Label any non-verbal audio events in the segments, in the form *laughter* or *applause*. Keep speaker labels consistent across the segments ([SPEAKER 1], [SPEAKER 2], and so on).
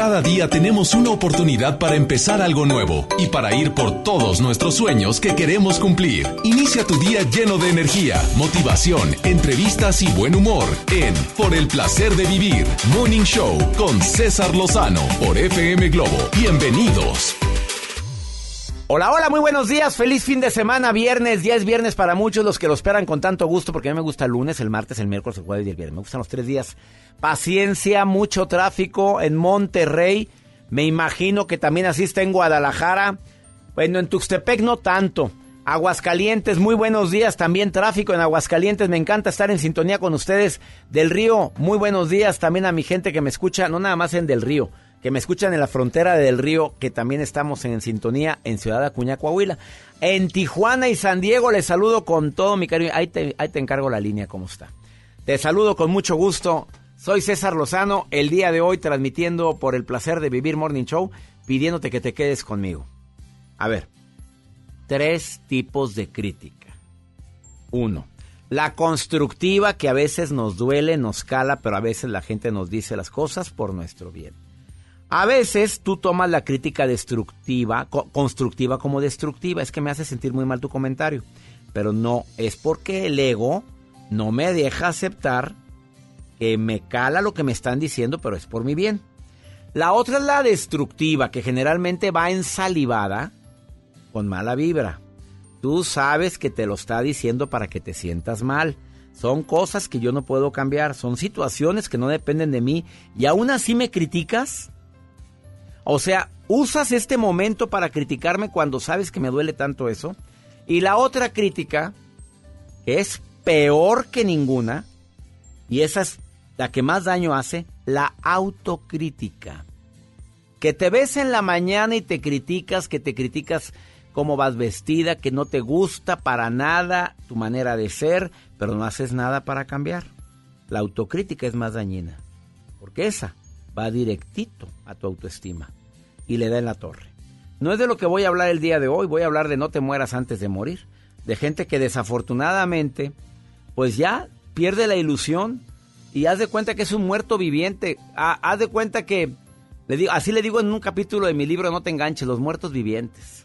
[SPEAKER 1] Cada día tenemos una oportunidad para empezar algo nuevo y para ir por todos nuestros sueños que queremos cumplir. Inicia tu día lleno de energía, motivación, entrevistas y buen humor en Por el placer de vivir, Morning Show con César Lozano por FM Globo. Bienvenidos.
[SPEAKER 2] Hola, hola, muy buenos días. Feliz fin de semana, viernes. Ya es viernes para muchos los que lo esperan con tanto gusto porque a mí me gusta el lunes, el martes, el miércoles, el jueves y el viernes. Me gustan los tres días. Paciencia, mucho tráfico en Monterrey. Me imagino que también así está en Guadalajara. Bueno, en Tuxtepec no tanto. Aguascalientes, muy buenos días. También tráfico en Aguascalientes. Me encanta estar en sintonía con ustedes. Del Río, muy buenos días. También a mi gente que me escucha, no nada más en Del Río que me escuchan en la frontera del río, que también estamos en sintonía en Ciudad Acuña, Coahuila. En Tijuana y San Diego les saludo con todo mi cariño. Ahí te, ahí te encargo la línea, ¿cómo está? Te saludo con mucho gusto. Soy César Lozano, el día de hoy transmitiendo por el placer de vivir Morning Show, pidiéndote que te quedes conmigo. A ver, tres tipos de crítica. Uno, la constructiva que a veces nos duele, nos cala, pero a veces la gente nos dice las cosas por nuestro bien. A veces tú tomas la crítica destructiva, constructiva como destructiva. Es que me hace sentir muy mal tu comentario. Pero no, es porque el ego no me deja aceptar que me cala lo que me están diciendo, pero es por mi bien. La otra es la destructiva, que generalmente va ensalivada con mala vibra. Tú sabes que te lo está diciendo para que te sientas mal. Son cosas que yo no puedo cambiar, son situaciones que no dependen de mí y aún así me criticas. O sea, usas este momento para criticarme cuando sabes que me duele tanto eso. Y la otra crítica, es peor que ninguna, y esa es la que más daño hace, la autocrítica. Que te ves en la mañana y te criticas, que te criticas cómo vas vestida, que no te gusta para nada tu manera de ser, pero no haces nada para cambiar. La autocrítica es más dañina, porque esa va directito a tu autoestima y le da en la torre. No es de lo que voy a hablar el día de hoy, voy a hablar de no te mueras antes de morir, de gente que desafortunadamente pues ya pierde la ilusión y haz de cuenta que es un muerto viviente, haz de cuenta que le digo, así le digo en un capítulo de mi libro No te enganches, los muertos vivientes.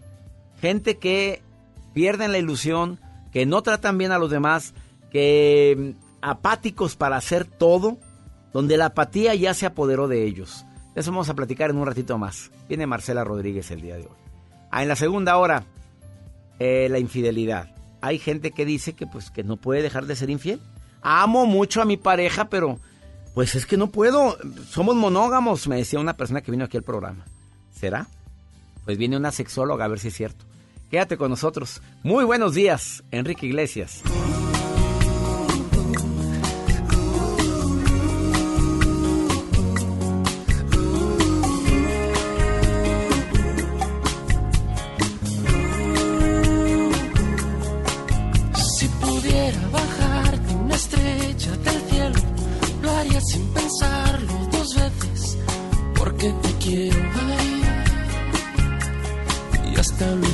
[SPEAKER 2] Gente que pierden la ilusión, que no tratan bien a los demás, que mm, apáticos para hacer todo donde la apatía ya se apoderó de ellos. De eso vamos a platicar en un ratito más. Viene Marcela Rodríguez el día de hoy. Ah, en la segunda hora, eh, la infidelidad. Hay gente que dice que pues que no puede dejar de ser infiel. Amo mucho a mi pareja, pero pues es que no puedo. Somos monógamos, me decía una persona que vino aquí al programa. ¿Será? Pues viene una sexóloga a ver si es cierto. Quédate con nosotros. Muy buenos días, Enrique Iglesias.
[SPEAKER 3] you, ay, y
[SPEAKER 4] hasta luego.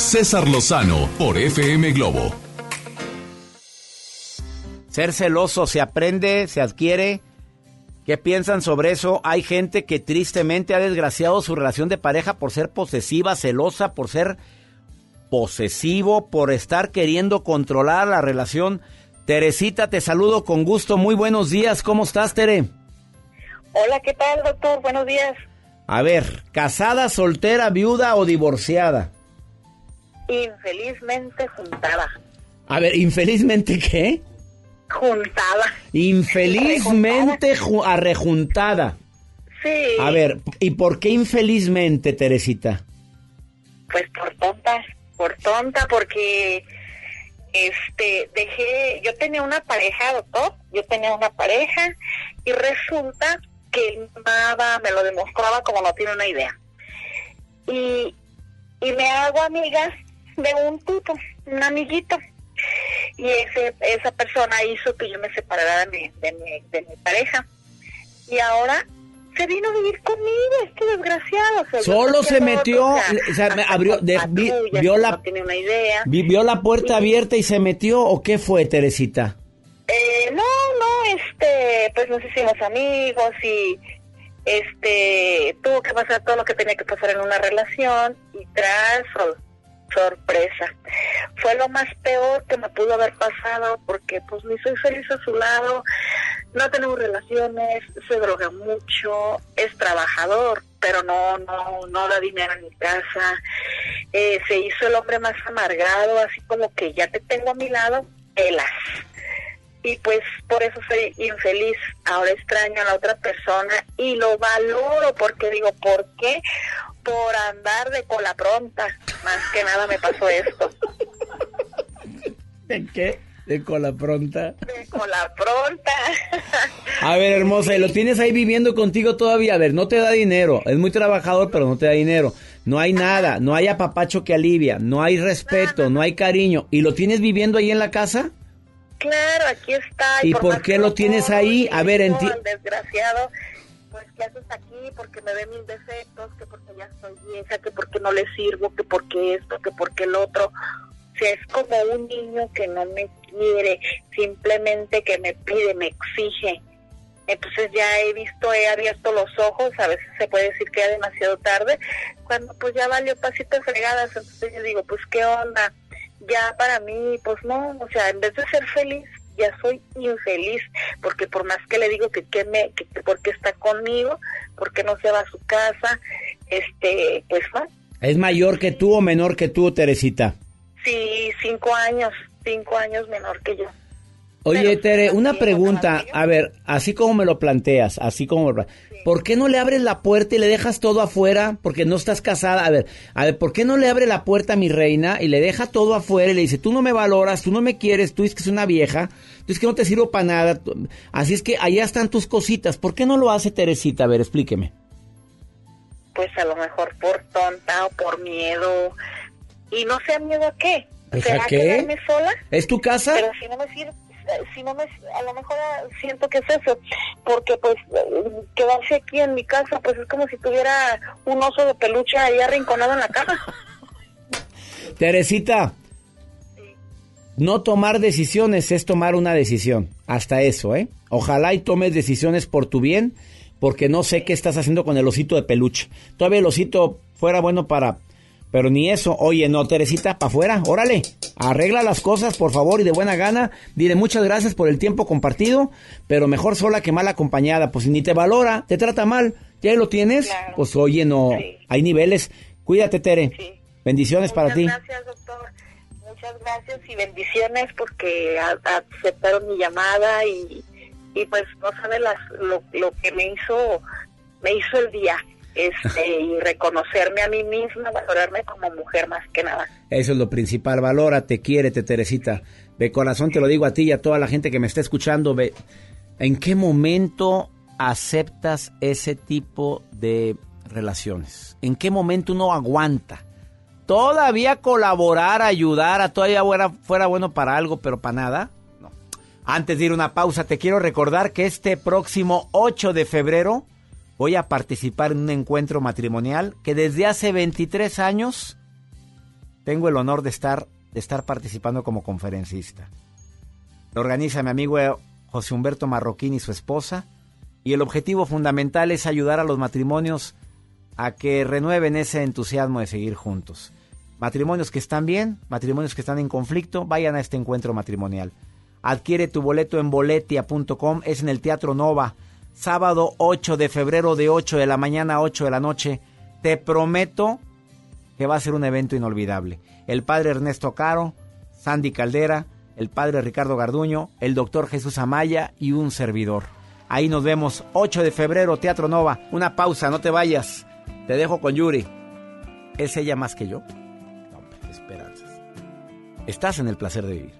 [SPEAKER 4] César Lozano por FM Globo.
[SPEAKER 2] Ser celoso se aprende, se adquiere. ¿Qué piensan sobre eso? Hay gente que tristemente ha desgraciado su relación de pareja por ser posesiva, celosa, por ser posesivo, por estar queriendo controlar la relación. Teresita, te saludo con gusto. Muy buenos días. ¿Cómo estás, Tere?
[SPEAKER 5] Hola, ¿qué tal, doctor? Buenos días.
[SPEAKER 2] A ver, ¿casada, soltera, viuda o divorciada?
[SPEAKER 5] Infelizmente juntada.
[SPEAKER 2] A ver, infelizmente, ¿qué?
[SPEAKER 5] Juntada.
[SPEAKER 2] Infelizmente ju- arrejuntada.
[SPEAKER 5] Sí.
[SPEAKER 2] A ver, ¿y por qué infelizmente, Teresita?
[SPEAKER 5] Pues por tonta, por tonta, porque este dejé, yo tenía una pareja, doctor, yo tenía una pareja y resulta que él me amaba, me lo demostraba como no tiene una idea. Y, y me hago amiga de un tipo, un amiguito. Y ese, esa persona hizo que yo me separara de mi, de mi, de mi pareja. Y ahora se vino a vivir conmigo, este desgraciado. O sea,
[SPEAKER 2] Solo se metió,
[SPEAKER 5] o sea,
[SPEAKER 2] o sea, me abrió, de- vi- vio la-
[SPEAKER 5] No tiene una idea.
[SPEAKER 2] Vi- ¿Vio la puerta abierta y se metió o qué fue, Teresita?
[SPEAKER 5] Eh, no, no, este, pues nos hicimos amigos y este tuvo que pasar todo lo que tenía que pasar en una relación y tras sorpresa. Fue lo más peor que me pudo haber pasado porque pues ni soy feliz a su lado, no tenemos relaciones, se droga mucho, es trabajador, pero no, no, no da dinero en mi casa. Eh, se hizo el hombre más amargado, así como que ya te tengo a mi lado, pelas y pues por eso soy infeliz. Ahora extraño a la otra persona y lo valoro porque digo, ¿por qué? Por andar de cola pronta. Más que nada me pasó esto.
[SPEAKER 2] ¿De qué? De cola pronta.
[SPEAKER 5] De cola pronta.
[SPEAKER 2] A ver, hermosa, ¿y lo tienes ahí viviendo contigo todavía? A ver, no te da dinero. Es muy trabajador, pero no te da dinero. No hay nada, no hay apapacho que alivia, no hay respeto, no hay cariño. ¿Y lo tienes viviendo ahí en la casa?
[SPEAKER 5] Claro, aquí está.
[SPEAKER 2] ¿Y por qué lo tienes ahí? A ver, enti-
[SPEAKER 5] desgraciado, pues ¿qué haces aquí? Porque me ve mis defectos, que porque ya estoy vieja, que porque no le sirvo, que porque esto, que porque el otro. O sea, es como un niño que no me quiere, simplemente que me pide, me exige. Entonces ya he visto, he abierto los ojos, a veces se puede decir que ya demasiado tarde, cuando pues ya valió pasito fregadas, entonces yo digo, pues qué onda, ya para mí, pues no, o sea, en vez de ser feliz, ya soy infeliz, porque por más que le digo que, que me, que, que porque está conmigo, porque no se va a su casa, este, pues no,
[SPEAKER 2] ¿Es mayor que tú o menor que tú, Teresita?
[SPEAKER 5] sí, cinco años, cinco años menor que yo.
[SPEAKER 2] Oye,
[SPEAKER 5] Pero
[SPEAKER 2] Tere, una pregunta. A ver, así como me lo planteas, así como... ¿Por qué no le abres la puerta y le dejas todo afuera? Porque no estás casada. A ver, a ver, ¿por qué no le abre la puerta a mi reina y le deja todo afuera y le dice, tú no me valoras, tú no me quieres, tú dices que es una vieja, tú dices que no te sirvo para nada. Así es que allá están tus cositas. ¿Por qué no lo hace Teresita? A ver, explíqueme.
[SPEAKER 5] Pues a lo mejor por tonta o por miedo. Y no sé miedo a qué.
[SPEAKER 6] Pues,
[SPEAKER 5] ¿Será
[SPEAKER 6] ¿a qué?
[SPEAKER 5] quedarme sola?
[SPEAKER 6] ¿Es tu casa?
[SPEAKER 5] Pero si no me sirve, si no me, a lo mejor ah, siento que es eso, porque pues quedarse aquí en mi casa, pues es como si tuviera un oso de peluche ahí arrinconado en la cama. *laughs*
[SPEAKER 6] Teresita, no tomar decisiones es tomar una decisión. Hasta eso, ¿eh? Ojalá y tomes decisiones por tu bien, porque no sé qué estás haciendo con el osito de peluche. Todavía el osito fuera bueno para... Pero ni eso. Oye, no, Teresita, para afuera. Órale, arregla las cosas, por favor, y de buena gana. Dile muchas gracias por el tiempo compartido, pero mejor sola que mal acompañada. Pues si ni te valora, te trata mal, ya lo tienes.
[SPEAKER 5] Claro.
[SPEAKER 6] Pues oye, no,
[SPEAKER 5] Sí.
[SPEAKER 6] hay niveles. Cuídate, Tere.
[SPEAKER 5] Sí.
[SPEAKER 6] Bendiciones para ti.
[SPEAKER 5] Muchas gracias, doctor. Muchas gracias y bendiciones porque aceptaron mi llamada y, y pues no sabe las, lo, lo que me hizo me hizo el día este y reconocerme a mí misma, valorarme como mujer más que nada.
[SPEAKER 6] Eso es lo principal. Valórate, quiérete, Teresita. De corazón te lo digo a ti y a toda la gente que me está escuchando. Ve, ¿En qué momento aceptas ese tipo de relaciones? ¿En qué momento uno aguanta? Todavía colaborar, ayudar, a todavía fuera, fuera bueno para algo, pero para nada. No. Antes de ir a una pausa, te quiero recordar que este próximo 8 de febrero voy a participar en un encuentro matrimonial que desde hace 23 años tengo el honor de estar, de estar participando como conferencista. Lo organiza mi amigo eh, José Humberto Marroquín y su esposa. Y el objetivo fundamental es ayudar a los matrimonios a que renueven ese entusiasmo de seguir juntos. Matrimonios que están bien, matrimonios que están en conflicto, vayan a este encuentro matrimonial. Adquiere tu boleto en boletia.com, es en el Teatro Nova, sábado 8 de febrero de 8 de la mañana a 8 de la noche. Te prometo que va a ser un evento inolvidable. El padre Ernesto Caro, Sandy Caldera, el padre Ricardo Garduño, el doctor Jesús Amaya y un servidor. Ahí nos vemos, 8 de febrero, Teatro Nova. Una pausa, no te vayas. Te dejo con Yuri. ¿Es ella más que yo? No, esperanzas. Estás en el placer de vivir.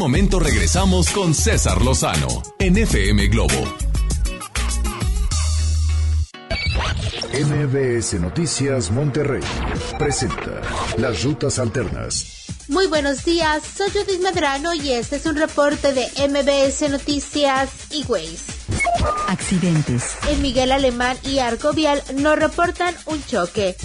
[SPEAKER 1] Momento regresamos con César Lozano en FM Globo.
[SPEAKER 7] MBS Noticias Monterrey presenta Las Rutas Alternas.
[SPEAKER 8] Muy buenos días, soy Judith Medrano y este es un reporte de MBS Noticias y Ways.
[SPEAKER 9] Accidentes.
[SPEAKER 8] En Miguel Alemán y Arco Vial no reportan un choque.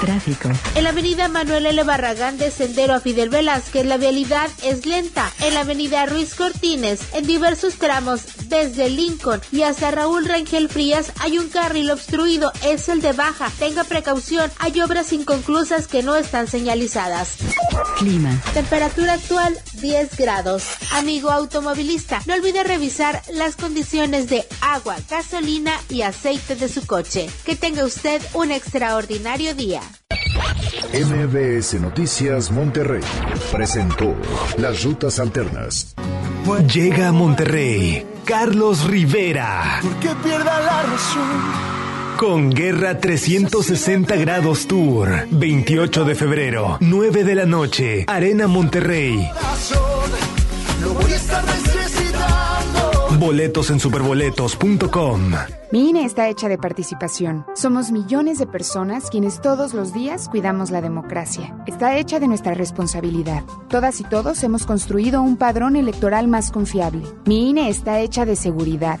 [SPEAKER 9] Tráfico.
[SPEAKER 8] En la avenida Manuel L. Barragán de Sendero a Fidel Velázquez la vialidad es lenta. En la avenida Ruiz Cortines, en diversos tramos desde Lincoln y hasta Raúl Rangel Frías hay un carril obstruido, es el de baja. Tenga precaución, hay obras inconclusas que no están señalizadas.
[SPEAKER 9] Clima.
[SPEAKER 8] Temperatura actual 10 grados. Amigo automovilista, no olvide revisar las condiciones de agua, gasolina y aceite de su coche. Que tenga usted un extraordinario día.
[SPEAKER 7] MBS Noticias Monterrey presentó Las Rutas Alternas.
[SPEAKER 10] Llega a Monterrey Carlos Rivera.
[SPEAKER 11] Que pierda la razón.
[SPEAKER 10] Con Guerra 360 Grados Tour. 28 de febrero, 9 de la noche. Arena Monterrey. Boletos en superboletos.com.
[SPEAKER 12] Mi INE está hecha de participación. Somos millones de personas quienes todos los días cuidamos la democracia. Está hecha de nuestra responsabilidad. Todas y todos hemos construido un padrón electoral más confiable. Mi INE está hecha de seguridad.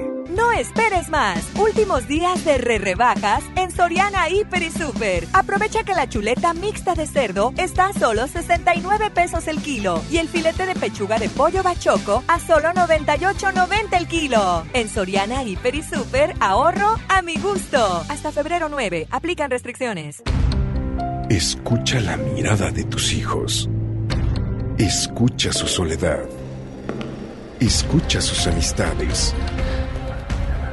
[SPEAKER 13] No esperes más. Últimos días de re rebajas en Soriana Hiper y Super. Aprovecha que la chuleta mixta de cerdo está a solo 69 pesos el kilo y el filete de pechuga de pollo bachoco a solo 98.90 el kilo. En Soriana Hiper y Super, ahorro a mi gusto. Hasta febrero 9. Aplican restricciones.
[SPEAKER 14] Escucha la mirada de tus hijos. Escucha su soledad. Escucha sus amistades.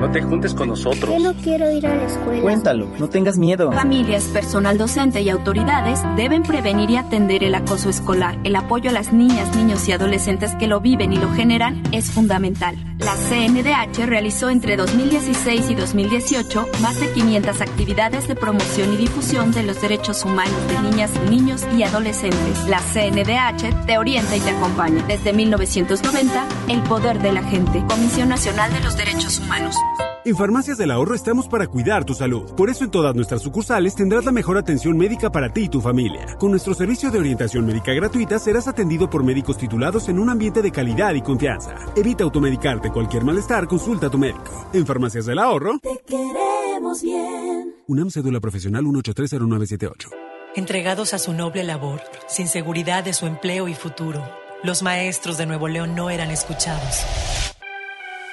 [SPEAKER 15] No te juntes con nosotros.
[SPEAKER 16] Yo no quiero ir a la escuela.
[SPEAKER 15] Cuéntalo, no tengas miedo.
[SPEAKER 17] Familias, personal docente y autoridades deben prevenir y atender el acoso escolar. El apoyo a las niñas, niños y adolescentes que lo viven y lo generan es fundamental. La CNDH realizó entre 2016 y 2018 más de 500 actividades de promoción y difusión de los derechos humanos de niñas, niños y adolescentes. La CNDH te orienta y te acompaña. Desde 1990, el poder de la gente. Comisión Nacional de los Derechos Humanos.
[SPEAKER 18] En Farmacias del Ahorro estamos para cuidar tu salud. Por eso en todas nuestras sucursales tendrás la mejor atención médica para ti y tu familia. Con nuestro servicio de orientación médica gratuita serás atendido por médicos titulados en un ambiente de calidad y confianza. Evita automedicarte cualquier malestar, consulta a tu médico. En Farmacias del Ahorro.
[SPEAKER 19] Te queremos bien.
[SPEAKER 18] UNAM Cédula Profesional 1830978.
[SPEAKER 20] Entregados a su noble labor, sin seguridad de su empleo y futuro, los maestros de Nuevo León no eran escuchados.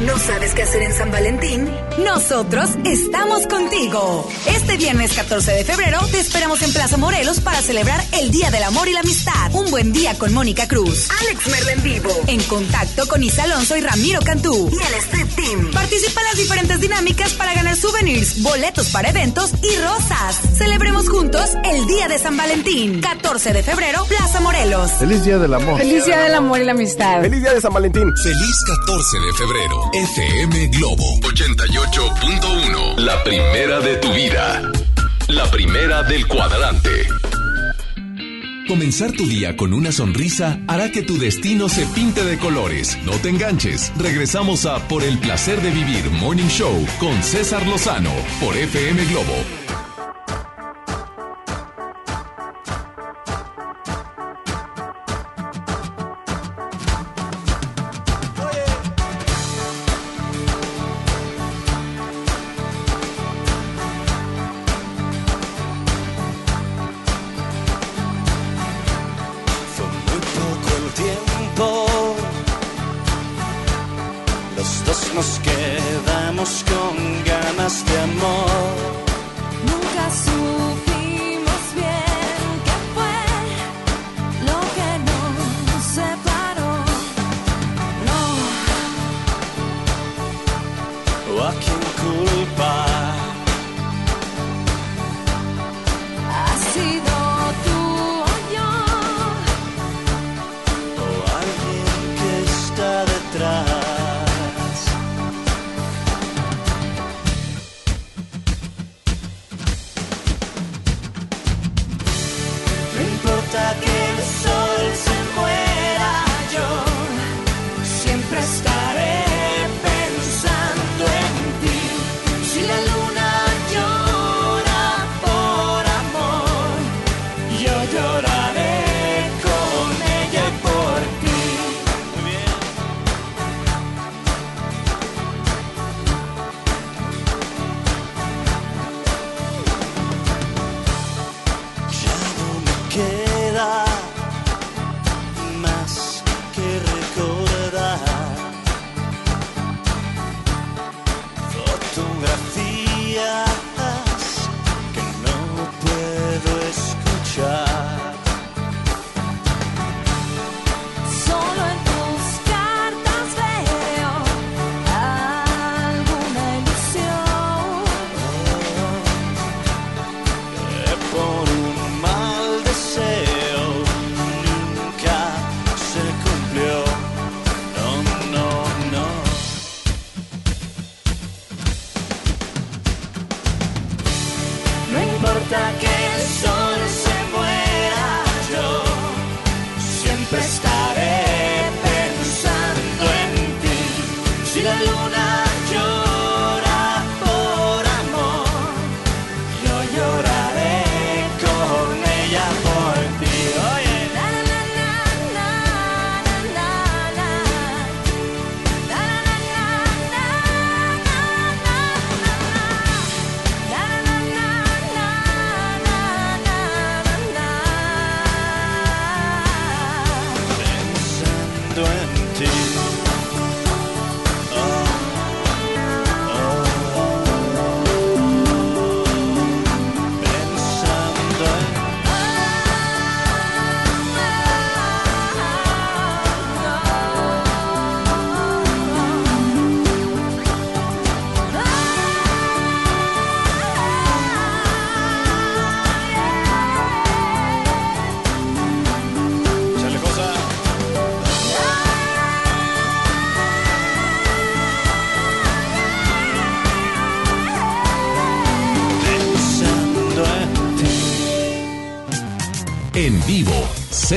[SPEAKER 21] ¿No sabes qué hacer en San Valentín? Nosotros estamos contigo. Este viernes 14 de febrero te esperamos en Plaza Morelos para celebrar el Día del Amor y la Amistad. Un buen día con Mónica Cruz, Alex Merla en vivo, en contacto con Isa Alonso y Ramiro Cantú y el Street Team. Participa en las diferentes dinámicas para ganar souvenirs, boletos para eventos y rosas. Celebremos juntos el Día de San Valentín. 14 de febrero, Plaza Morelos.
[SPEAKER 22] Feliz Día del Amor.
[SPEAKER 12] Feliz Día del Amor y la Amistad.
[SPEAKER 22] Feliz Día de San Valentín.
[SPEAKER 1] Feliz 14 de febrero. FM Globo 88.1. La primera de tu vida. La primera del cuadrante. Comenzar tu día con una sonrisa hará que tu destino se pinte de colores. No te enganches. Regresamos a Por el placer de vivir Morning Show con César Lozano por FM Globo
[SPEAKER 23] ganas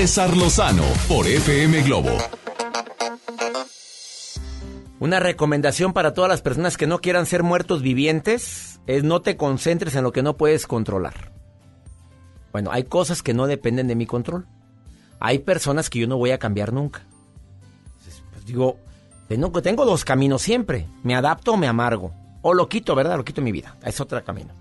[SPEAKER 1] César por FM Globo.
[SPEAKER 2] Una recomendación para todas las personas que no quieran ser muertos vivientes es no te concentres en lo que no puedes controlar. Bueno, hay cosas que no dependen de mi control. Hay personas que yo no voy a cambiar nunca. Pues digo, tengo, tengo dos caminos siempre. Me adapto o me amargo. O lo quito, ¿verdad? Lo quito en mi vida. Es otro camino.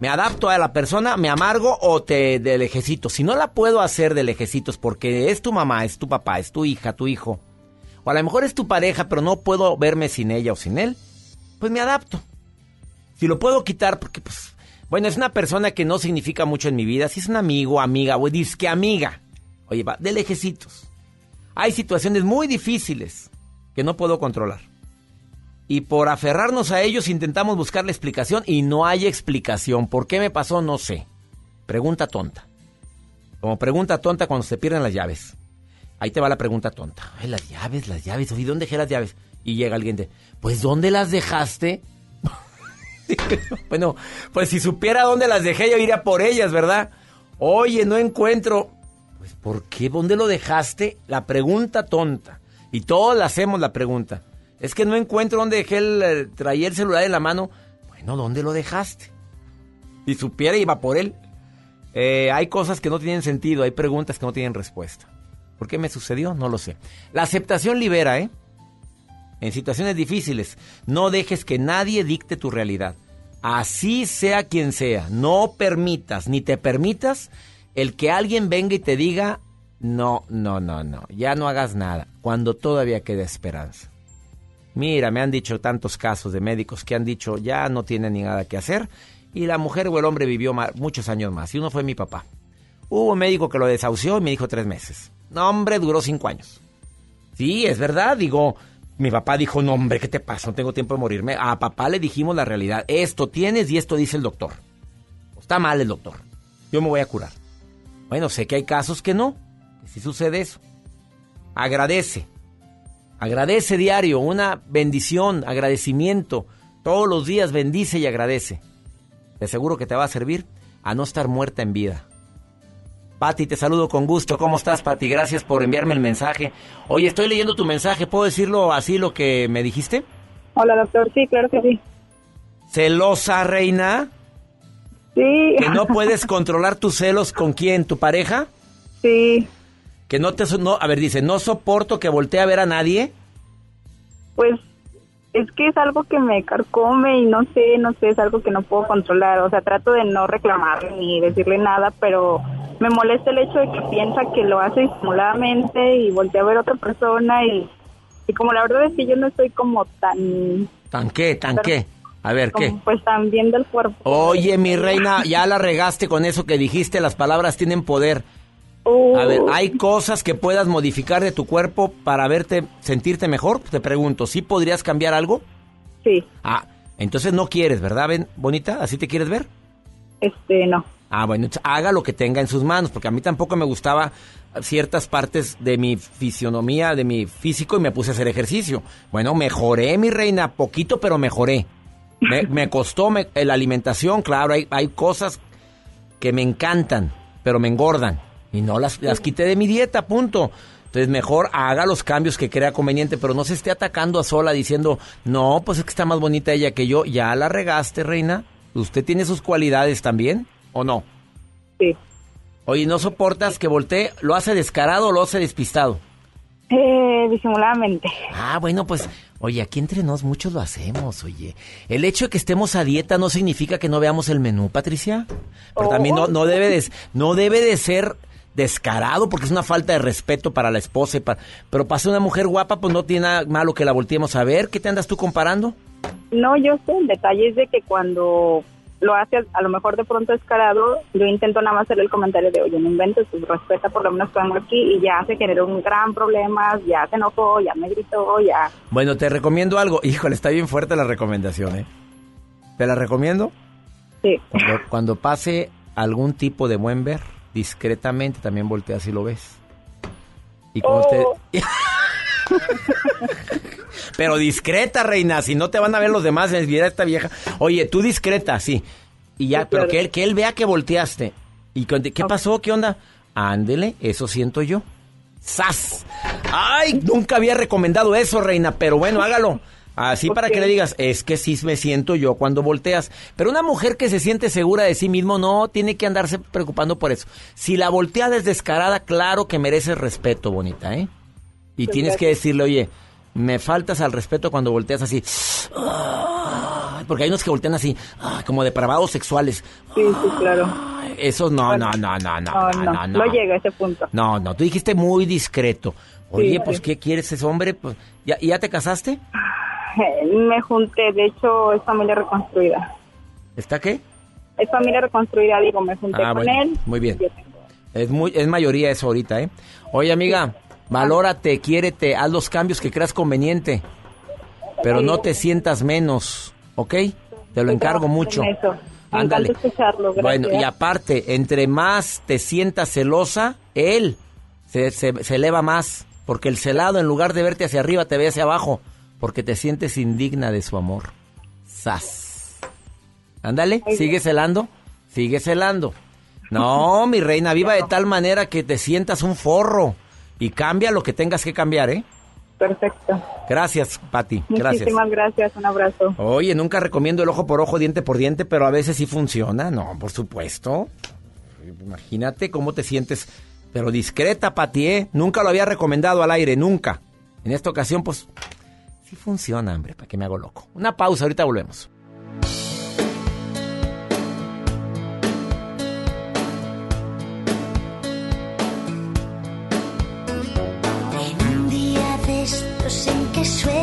[SPEAKER 2] Me adapto a la persona, me amargo o te del ejército. Si no la puedo hacer del ejército es porque es tu mamá, es tu papá, es tu hija, tu hijo. O a lo mejor es tu pareja, pero no puedo verme sin ella o sin él. Pues me adapto. Si lo puedo quitar, porque pues, bueno, es una persona que no significa mucho en mi vida. Si es un amigo, amiga, o que amiga. Oye, va, de lejecitos. Hay situaciones muy difíciles que no puedo controlar. Y por aferrarnos a ellos intentamos buscar la explicación y no hay explicación. ¿Por qué me pasó? No sé. Pregunta tonta. Como pregunta tonta cuando se pierden las llaves. Ahí te va la pregunta tonta. Ay, las llaves, las llaves. Oye, ¿dónde dejé las llaves? Y llega alguien de, pues ¿dónde las dejaste? *laughs* bueno, pues si supiera dónde las dejé, yo iría por ellas, ¿verdad? Oye, no encuentro. Pues ¿por qué? ¿Dónde lo dejaste? La pregunta tonta. Y todos le hacemos la pregunta. Es que no encuentro dónde dejé el, eh, traía el celular en la mano. Bueno, ¿dónde lo dejaste? Si supiera, iba por él. Eh, hay cosas que no tienen sentido, hay preguntas que no tienen respuesta. ¿Por qué me sucedió? No lo sé. La aceptación libera, ¿eh? En situaciones difíciles, no dejes que nadie dicte tu realidad. Así sea quien sea, no permitas ni te permitas el que alguien venga y te diga, no, no, no, no, ya no hagas nada, cuando todavía queda esperanza. Mira, me han dicho tantos casos de médicos que han dicho ya no tienen ni nada que hacer y la mujer o el hombre vivió muchos años más y uno fue mi papá. Hubo un médico que lo desahució y me dijo tres meses. No, hombre, duró cinco años. Sí, es verdad, digo, mi papá dijo, no, hombre, ¿qué te pasa? No tengo tiempo de morirme. A papá le dijimos la realidad, esto tienes y esto dice el doctor. Está mal el doctor. Yo me voy a curar. Bueno, sé que hay casos que no, que sí sucede eso. Agradece. Agradece diario, una bendición, agradecimiento. Todos los días bendice y agradece. Te aseguro que te va a servir a no estar muerta en vida. Pati, te saludo con gusto. ¿Cómo estás, Pati? Gracias por enviarme el mensaje. Oye, estoy leyendo tu mensaje. ¿Puedo decirlo así lo que me dijiste?
[SPEAKER 24] Hola, doctor. Sí, claro que sí.
[SPEAKER 2] ¿Celosa, reina?
[SPEAKER 24] Sí.
[SPEAKER 2] ¿Que no *laughs* puedes controlar tus celos con quién? ¿Tu pareja?
[SPEAKER 24] Sí.
[SPEAKER 2] Que no te... No, a ver, dice, no soporto que voltee a ver a nadie.
[SPEAKER 24] Pues es que es algo que me carcome y no sé, no sé, es algo que no puedo controlar. O sea, trato de no reclamar ni decirle nada, pero me molesta el hecho de que piensa que lo hace disimuladamente y voltea a ver a otra persona y, y como la verdad es que yo no estoy como tan...
[SPEAKER 2] ¿Tan qué? ¿Tan qué? A ver, ¿qué?
[SPEAKER 24] Pues tan bien del cuerpo.
[SPEAKER 2] Oye, mi reina, ya la regaste con eso que dijiste, las palabras tienen poder. A ver,
[SPEAKER 24] Uh.
[SPEAKER 2] ¿hay cosas que puedas modificar de tu cuerpo para verte, sentirte mejor? Te pregunto, ¿sí podrías cambiar algo?
[SPEAKER 24] Sí.
[SPEAKER 2] Ah, entonces no quieres, ¿verdad, Ben, bonita? ¿Así te quieres ver?
[SPEAKER 24] Este, no.
[SPEAKER 2] Ah, bueno, haga lo que tenga en sus manos, porque a mí tampoco me gustaba ciertas partes de mi fisionomía, de mi físico, y me puse a hacer ejercicio. Bueno, mejoré, mi reina, poquito, pero mejoré. Me, *laughs* me costó me- la alimentación, claro, hay, hay cosas que me encantan, pero me engordan. Y no las, las quité de mi dieta, punto. Entonces mejor haga los cambios que crea conveniente, pero no se esté atacando a sola diciendo, no, pues es que está más bonita ella que yo. Ya la regaste, reina. ¿Usted tiene sus cualidades también o no?
[SPEAKER 24] Sí.
[SPEAKER 2] Oye, ¿no soportas que voltee? ¿Lo hace descarado o lo hace despistado?
[SPEAKER 24] Eh, disimuladamente.
[SPEAKER 2] Ah, bueno, pues, oye, aquí entre nos muchos lo hacemos, oye. El hecho de que estemos a dieta no significa que no veamos el menú, Patricia. Pero también no, no, debe de, no debe de ser descarado porque es una falta de respeto para la esposa. y para- pero para ser una mujer guapa, pues no tiene nada malo que la volteemos a ver. ¿Qué te andas tú comparando?
[SPEAKER 24] No, yo sé, el detalle es de que cuando lo hace a lo mejor de pronto descarado, yo intento nada más hacerle el comentario de, oye, no inventes, pues respeta por lo menos vengo aquí y ya se generó un gran problema, ya se enojó, ya me gritó, ya...
[SPEAKER 2] Bueno, te recomiendo algo. *laughs* Híjole, está bien fuerte la recomendación, ¿eh? ¿Te la recomiendo?
[SPEAKER 24] Sí.
[SPEAKER 2] Cuando, cuando pase algún tipo de buen ver, discretamente también volteas y lo ves. Y como usted... *laughs* Pero discreta, reina, si no te van a ver los demás, mira esta vieja. Oye, tú discreta, sí. Y ya,
[SPEAKER 24] Sí,
[SPEAKER 2] pero
[SPEAKER 24] claro.
[SPEAKER 2] que él, que él vea que volteaste. ¿Y qué pasó? ¿Qué onda? Ándele, eso siento yo. ¡Sas! ¡Ay! Nunca había recomendado eso, reina, pero bueno, hágalo. Así para que le digas, es que sí me siento yo cuando volteas. Pero una mujer que se siente segura de sí mismo no tiene que andarse preocupando por eso. Si la volteada es descarada, claro que merece respeto, bonita, ¿eh? Y
[SPEAKER 24] Pues
[SPEAKER 2] tienes que decirle, oye, me faltas al respeto cuando volteas así. Porque hay unos que voltean así, como depravados sexuales.
[SPEAKER 24] Sí, sí, claro.
[SPEAKER 2] Esos no, no, no, no, no,
[SPEAKER 24] No,
[SPEAKER 2] no,
[SPEAKER 24] no, llega a ese punto.
[SPEAKER 2] No, no, tú dijiste muy discreto. Oye,
[SPEAKER 24] Sí,
[SPEAKER 2] pues,
[SPEAKER 24] sí.
[SPEAKER 2] ¿qué quieres ese hombre? Pues, ¿ya, ¿Ya te casaste? *laughs*
[SPEAKER 24] Me junté, de hecho, es familia reconstruida.
[SPEAKER 2] ¿Está qué?
[SPEAKER 24] Es familia reconstruida, digo, me junté
[SPEAKER 2] Ah,
[SPEAKER 24] con
[SPEAKER 2] bueno,
[SPEAKER 24] él.
[SPEAKER 2] muy bien. Es, muy, es mayoría eso ahorita, ¿eh? Oye, amiga, valórate, quiérete, haz los cambios que creas conveniente. Pero no te sientas menos, ¿ok? Te lo encargo mucho. Ándale. Bueno, y aparte, entre más te sientas celosa, él se, se- se eleva más. Porque el celado, en lugar de verte hacia arriba, te ve hacia abajo. Porque te sientes indigna de su amor. ¡Sas! Ándale, sigue celando, sigue celando. No, mi reina, viva de tal manera que te sientas un forro. Y cambia lo que tengas que cambiar, ¿eh?
[SPEAKER 24] Perfecto.
[SPEAKER 2] Gracias, Pati. Gracias.
[SPEAKER 24] Muchísimas gracias, un abrazo.
[SPEAKER 2] Oye, nunca recomiendo el ojo por ojo, diente por diente, pero a veces sí funciona. No, por supuesto. Imagínate cómo te sientes. Pero discreta, Pati, ¿eh? Nunca lo había recomendado al aire, nunca. En esta ocasión, pues, sí funciona, hombre, para que me hago loco. Una pausa, ahorita volvemos.
[SPEAKER 25] En un día de estos en que suelo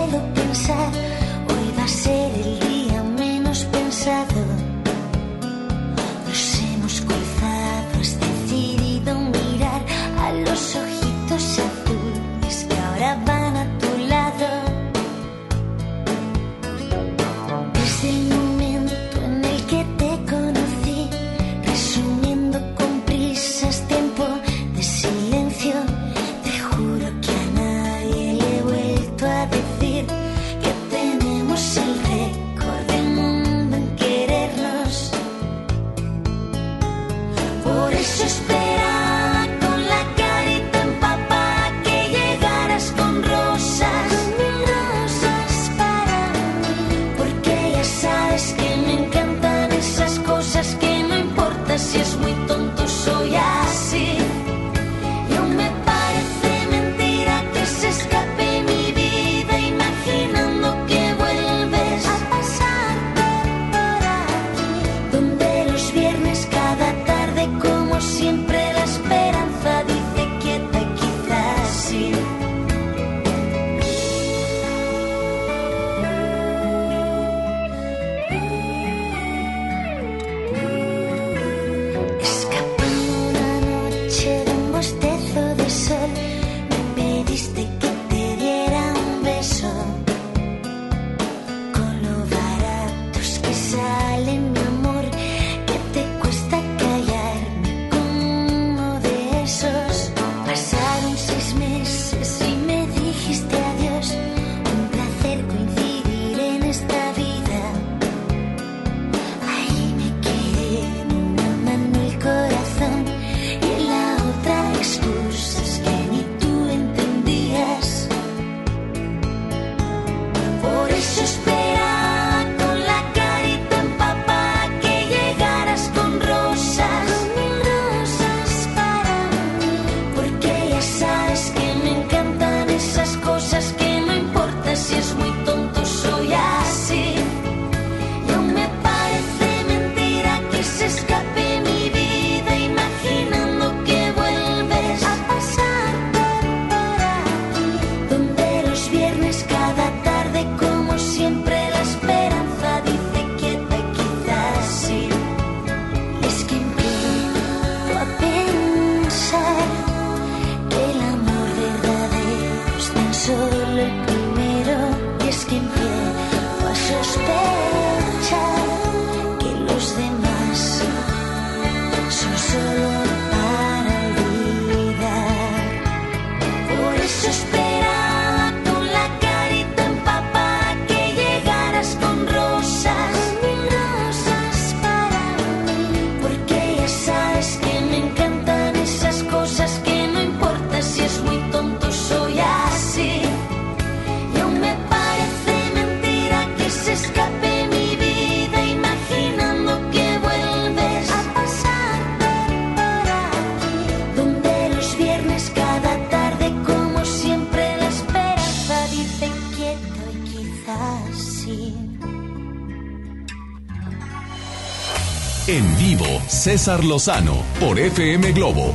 [SPEAKER 1] César Lozano por FM Globo.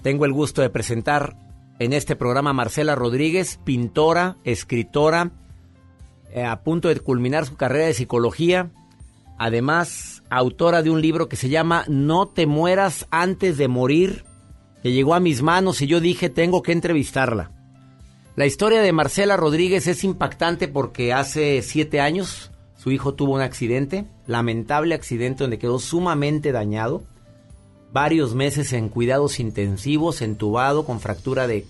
[SPEAKER 2] Tengo el gusto de presentar en este programa a Marcela Rodríguez, pintora, escritora, eh, a punto de culminar su carrera de psicología, además autora de un libro que se llama No te mueras antes de morir, que llegó a mis manos y yo dije tengo que entrevistarla. La historia de Marcela Rodríguez es impactante porque hace siete años su hijo tuvo un accidente, lamentable accidente donde quedó sumamente dañado varios meses en cuidados intensivos, entubado, con fractura de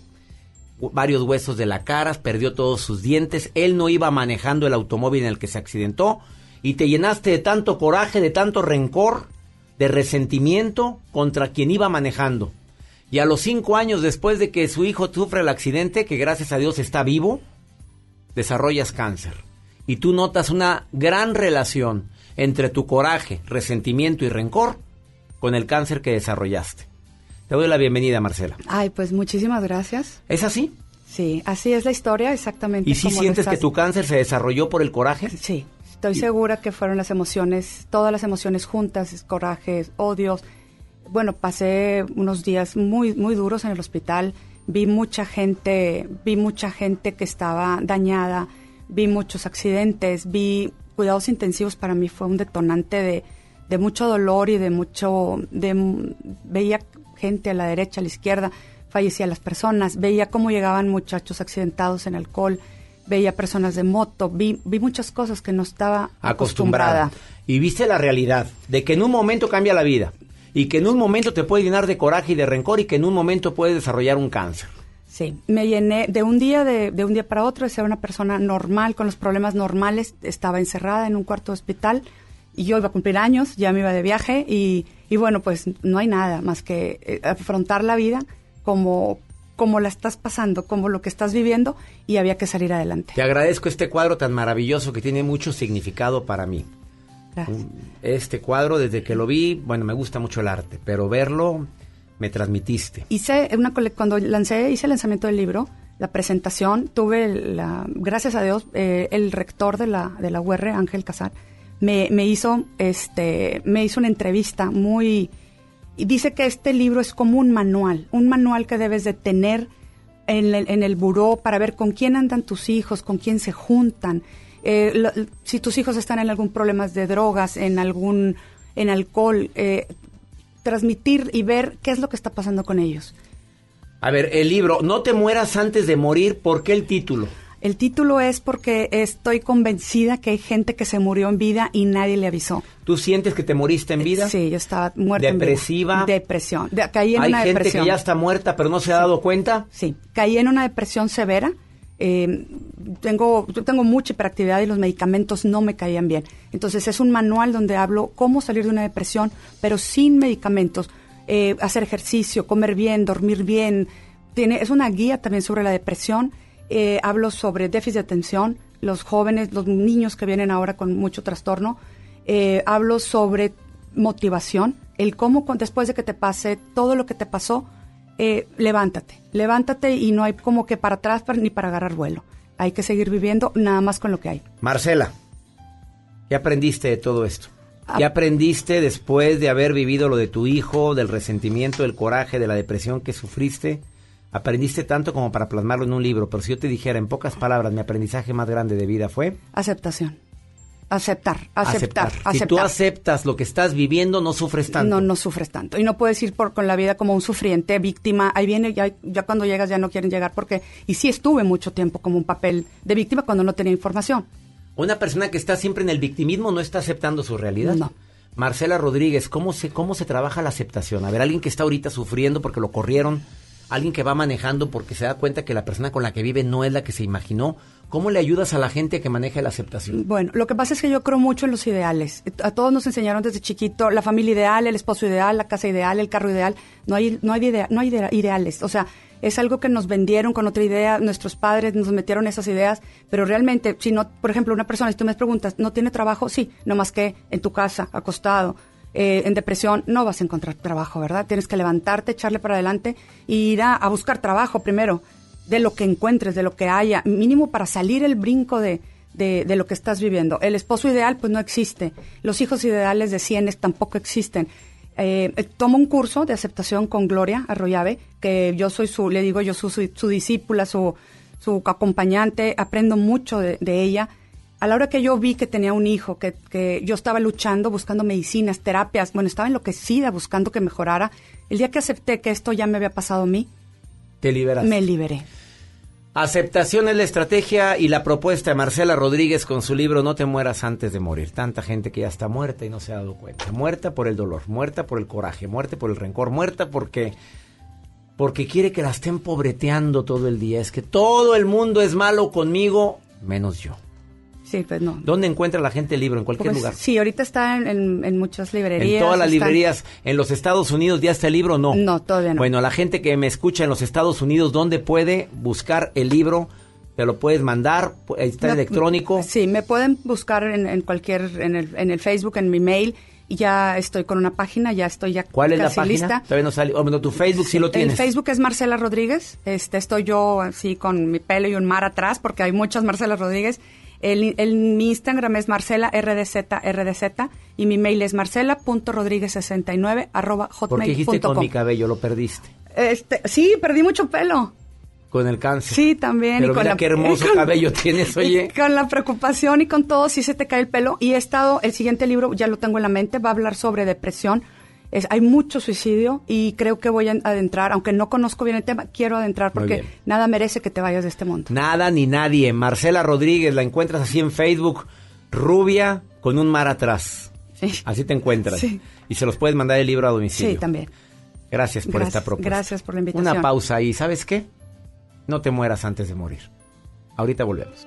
[SPEAKER 2] varios huesos de la cara, perdió todos sus dientes, él no iba manejando el automóvil en el que se accidentó y te llenaste de tanto coraje, de tanto rencor, de resentimiento contra quien iba manejando. Y a los cinco años después de que su hijo sufre el accidente, que gracias a Dios está vivo, desarrollas cáncer. Y tú notas una gran relación entre tu coraje, resentimiento y rencor con el cáncer que desarrollaste. Te doy la bienvenida, Marcela.
[SPEAKER 26] Ay, pues muchísimas gracias.
[SPEAKER 2] ¿Es así?
[SPEAKER 26] Sí, así es la historia, exactamente.
[SPEAKER 2] ¿Y si sientes que tu cáncer se desarrolló por el coraje?
[SPEAKER 26] Sí, estoy segura que fueron las emociones, todas las emociones juntas, corajes, odios. Bueno, pasé unos días muy, muy duros en el hospital. Vi mucha gente, vi mucha gente que estaba dañada, vi muchos accidentes, vi cuidados intensivos. Para mí fue un detonante de, de mucho dolor y de mucho, de, veía gente a la derecha, a la izquierda, fallecían las personas, veía cómo llegaban muchachos accidentados en alcohol, veía personas de moto, vi, vi muchas cosas que no estaba acostumbrada.
[SPEAKER 2] acostumbrada. Y viste la realidad de que en un momento cambia la vida y que en un momento te puede llenar de coraje y de rencor y que en un momento puede desarrollar un cáncer.
[SPEAKER 26] Sí, me llené de un día de, de un día para otro de ser una persona normal con los problemas normales. Estaba encerrada en un cuarto de hospital y yo iba a cumplir años, ya me iba de viaje y, y bueno, pues no hay nada más que eh, afrontar la vida como como la estás pasando, como lo que estás viviendo y había que salir adelante.
[SPEAKER 2] Te agradezco este cuadro tan maravilloso que tiene mucho significado para mí.
[SPEAKER 26] Gracias.
[SPEAKER 2] Este cuadro, desde que lo vi, bueno, me gusta mucho el arte, pero verlo me transmitiste.
[SPEAKER 26] Hice una cuando lancé, hice el lanzamiento del libro, la presentación, tuve la, gracias a Dios, eh, el rector de la, de la UR, Ángel Casar, me, me hizo, este, me hizo una entrevista muy, y dice que este libro es como un manual, un manual que debes de tener en el, en el buró para ver con quién andan tus hijos, con quién se juntan, eh, si tus hijos están en algún problema de drogas, en algún, en alcohol, eh, transmitir y ver qué es lo que está pasando con ellos.
[SPEAKER 2] A ver, el libro, No te mueras antes de morir, ¿por qué el título?
[SPEAKER 26] El título es porque estoy convencida que hay gente que se murió en vida y nadie le avisó.
[SPEAKER 2] ¿Tú sientes que te moriste en vida?
[SPEAKER 26] Sí, yo estaba muerta en vida.
[SPEAKER 2] ¿Depresiva?
[SPEAKER 26] Depresión. De- caí en
[SPEAKER 2] Hay
[SPEAKER 26] una
[SPEAKER 2] gente
[SPEAKER 26] depresión.
[SPEAKER 2] que ya está muerta pero no se ha dado cuenta.
[SPEAKER 26] Sí, caí en una depresión severa. Eh, tengo, yo tengo mucha hiperactividad y los medicamentos no me caían bien. Entonces es un manual donde hablo cómo salir de una depresión, pero sin medicamentos. Eh, hacer ejercicio, comer bien, dormir bien. Tiene, es una guía también sobre la depresión. Eh, hablo sobre déficit de atención, los jóvenes, los niños que vienen ahora con mucho trastorno. Eh, hablo sobre motivación, el cómo después de que te pase todo lo que te pasó, eh, levántate, levántate y no hay como que para atrás ni para agarrar vuelo. Hay que seguir viviendo nada más con lo que hay.
[SPEAKER 2] Marcela, ¿qué aprendiste de todo esto?
[SPEAKER 26] Ah.
[SPEAKER 2] ¿Qué aprendiste después de haber vivido lo de tu hijo, del resentimiento, del coraje, de la depresión que sufriste? Aprendiste tanto como para plasmarlo en un libro, pero si yo te dijera en pocas palabras, mi aprendizaje más grande de vida fue
[SPEAKER 26] Aceptación. Aceptar, aceptar, aceptar.
[SPEAKER 2] Si tú aceptas lo que estás viviendo, no sufres tanto.
[SPEAKER 26] No, no sufres tanto. Y no puedes ir por, con la vida como un sufriente, víctima. Ahí viene, ya, ya cuando llegas ya no quieren llegar porque... Y sí estuve mucho tiempo como un papel de víctima cuando no tenía información.
[SPEAKER 2] Una persona que está siempre en el victimismo no está aceptando su realidad. No. Marcela Rodríguez, ¿cómo se, ¿cómo se trabaja la aceptación? A ver, alguien que está ahorita sufriendo porque lo corrieron, alguien que va manejando porque se da cuenta que la persona con la que vive no es la que se imaginó. ¿Cómo le ayudas a la gente que maneja la aceptación?
[SPEAKER 26] Bueno, lo que pasa es que yo creo mucho en los ideales. A todos nos enseñaron desde chiquito la familia ideal, el esposo ideal, la casa ideal, el carro ideal. No hay, no hay, idea, no hay idea- ideales. O sea, es algo que nos vendieron con otra idea, nuestros padres nos metieron esas ideas, pero realmente, si no, por ejemplo, una persona, si tú me preguntas, ¿no tiene trabajo? Sí, no más que en tu casa, acostado, eh, en depresión, no vas a encontrar trabajo, ¿verdad? Tienes que levantarte, echarle para adelante e ir a buscar trabajo primero, de lo que encuentres, de lo que haya, mínimo para salir el brinco de, de, lo que estás viviendo. El esposo ideal, pues no existe. Los hijos ideales de cienes tampoco existen. Eh, eh, tomo un curso de aceptación con Gloria Arroyave, que yo soy su, le digo, yo su, su discípula, su, su acompañante, aprendo mucho de, de ella. A la hora que yo vi que tenía un hijo, que, que yo estaba luchando, buscando medicinas, terapias, bueno, estaba enloquecida buscando que mejorara, el día que acepté que esto ya me había pasado a mí,
[SPEAKER 2] Te
[SPEAKER 26] me liberé.
[SPEAKER 2] Aceptación es la estrategia y la propuesta de Marcela Rodríguez con su libro No te mueras antes de morir. Tanta gente que ya está muerta y no se ha dado cuenta. Muerta por el dolor, muerta por el coraje, muerta por el rencor, muerta porque porque quiere que la estén pobreteando todo el día. Es que todo el mundo es malo conmigo, menos yo.
[SPEAKER 26] Sí, pues no.
[SPEAKER 2] ¿Dónde encuentra la gente el libro? En cualquier
[SPEAKER 26] Pues,
[SPEAKER 2] lugar.
[SPEAKER 26] Sí, ahorita está en, en- en muchas librerías.
[SPEAKER 2] En todas las
[SPEAKER 26] están-
[SPEAKER 2] librerías. ¿En los Estados Unidos ya está el libro? No.
[SPEAKER 26] No, todavía no.
[SPEAKER 2] Bueno, la gente que me escucha en los Estados Unidos, ¿dónde puede buscar el libro? ¿Te lo puedes mandar? ¿Está
[SPEAKER 26] Me-
[SPEAKER 2] electrónico?
[SPEAKER 26] Sí, me pueden buscar en, en cualquier, en el, en el Facebook, en mi mail. Y ya estoy con una página, ya estoy ya
[SPEAKER 2] ¿Cuál es la
[SPEAKER 26] casi
[SPEAKER 2] página?
[SPEAKER 26] lista.
[SPEAKER 2] Todavía no sale. Oh, bueno, tu Facebook sí lo
[SPEAKER 26] El
[SPEAKER 2] tienes.
[SPEAKER 26] Facebook es Marcela Rodríguez. Este, estoy yo así con mi pelo y un mar atrás porque hay muchas Marcela Rodríguez. El, el- mi Instagram es Marcela RDZ RDZ y mi mail es marcela.rodríguez69 arroba
[SPEAKER 2] ¿Por qué dijiste con mi
[SPEAKER 26] hotmail.com.
[SPEAKER 2] cabello? Lo perdiste.
[SPEAKER 26] Este, sí, perdí mucho pelo.
[SPEAKER 2] Con el cáncer.
[SPEAKER 26] Sí, también.
[SPEAKER 2] Pero
[SPEAKER 26] y con
[SPEAKER 2] mira
[SPEAKER 26] la-
[SPEAKER 2] qué hermoso *laughs*
[SPEAKER 26] con-
[SPEAKER 2] cabello tienes, oye.
[SPEAKER 26] con la preocupación y con todo, sí se te cae el pelo. Y he estado, el siguiente libro ya lo tengo en la mente, va a hablar sobre depresión. Es, hay mucho suicidio y creo que voy a adentrar, aunque no conozco bien el tema, quiero adentrar porque nada merece que te vayas de este mundo.
[SPEAKER 2] Nada ni nadie. Marcela Rodríguez, la encuentras así en Facebook, rubia con un mar atrás. Así te encuentras.
[SPEAKER 26] Sí.
[SPEAKER 2] Y se los puedes mandar el libro a domicilio.
[SPEAKER 26] Sí, también.
[SPEAKER 2] Gracias por
[SPEAKER 26] Gracias-
[SPEAKER 2] esta propuesta.
[SPEAKER 26] gracias por la invitación.
[SPEAKER 2] Una pausa y ¿sabes qué? No te mueras antes de morir. Ahorita volvemos.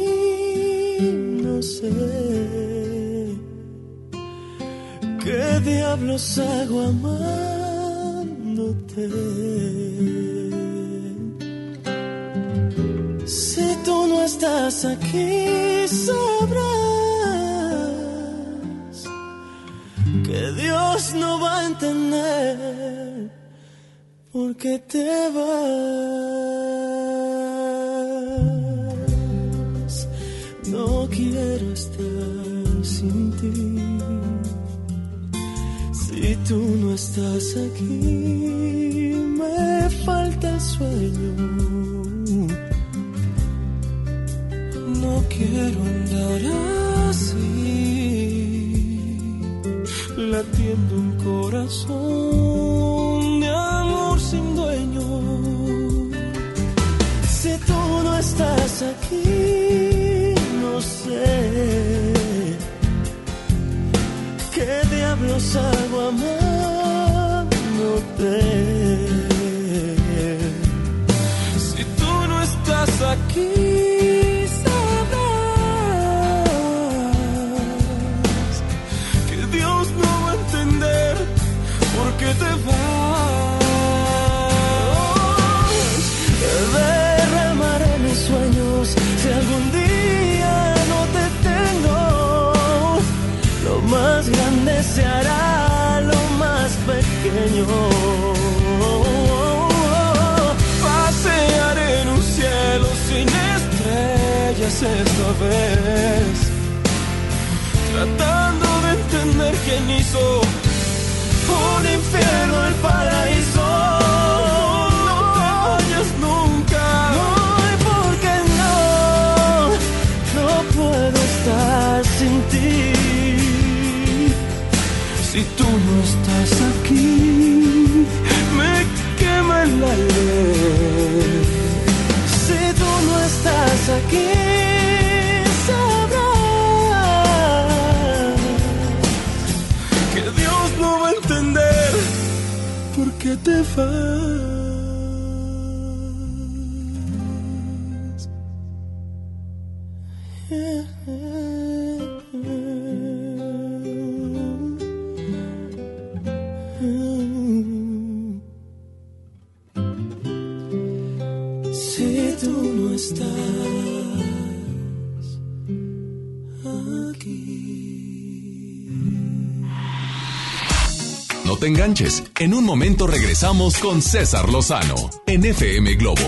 [SPEAKER 4] sé qué diablos hago amándote. Si tú no estás aquí, sabrás que Dios no va a entender por qué te vas. Tú no estás aquí, me falta el sueño. No quiero andar así, latiendo un corazón de amor sin dueño. Si tú no estás aquí, qué diablos hago amándote. Si tú no estás aquí, se hará lo más pequeño. Pasearé en un cielo sin estrellas esta vez. Tratando de entender quién hizo un infierno el paraíso. Estás aquí, me quema el aire. Si tú no estás aquí, sabrás que Dios no va a entender por qué te vas.
[SPEAKER 1] Te enganches. En un momento regresamos con César Lozano en FM Globo.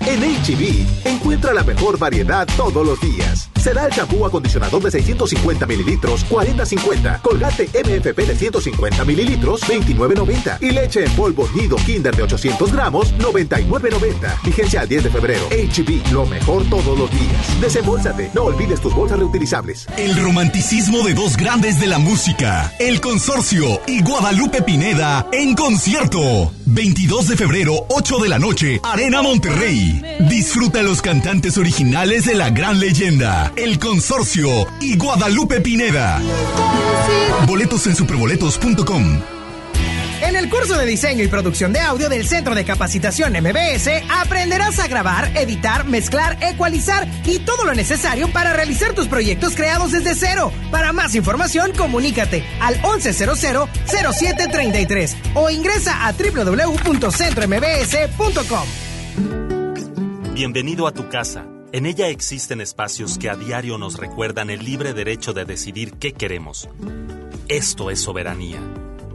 [SPEAKER 27] En HB, encuentra la mejor variedad todos los días. Será el champú acondicionador de 650 mililitros, 40-50. Colgate MFP de 150 mililitros, 29.90. Y leche en polvo nido Kinder de 800 gramos, 99.90. Vigencia al 10 de febrero. HB, lo mejor todos los días. Desembolsate, no olvides tus bolsas reutilizables.
[SPEAKER 10] El romanticismo de dos grandes de la música, El Consorcio y Guadalupe Pineda en concierto. 22 de febrero, 8 de la noche, Arena Monterrey. Disfruta los cantantes originales de la gran leyenda, El Consorcio y Guadalupe Pineda. Boletos en superboletos.com.
[SPEAKER 28] En el curso de diseño y producción de audio del Centro de Capacitación MBS aprenderás a grabar, editar, mezclar, ecualizar y todo lo necesario para realizar tus proyectos creados desde cero. Para más información, comunícate al 1100-0733 o ingresa a www.centrombs.com.
[SPEAKER 29] Bienvenido a tu casa. En ella existen espacios que a diario nos recuerdan el libre derecho de decidir qué queremos. Esto es soberanía.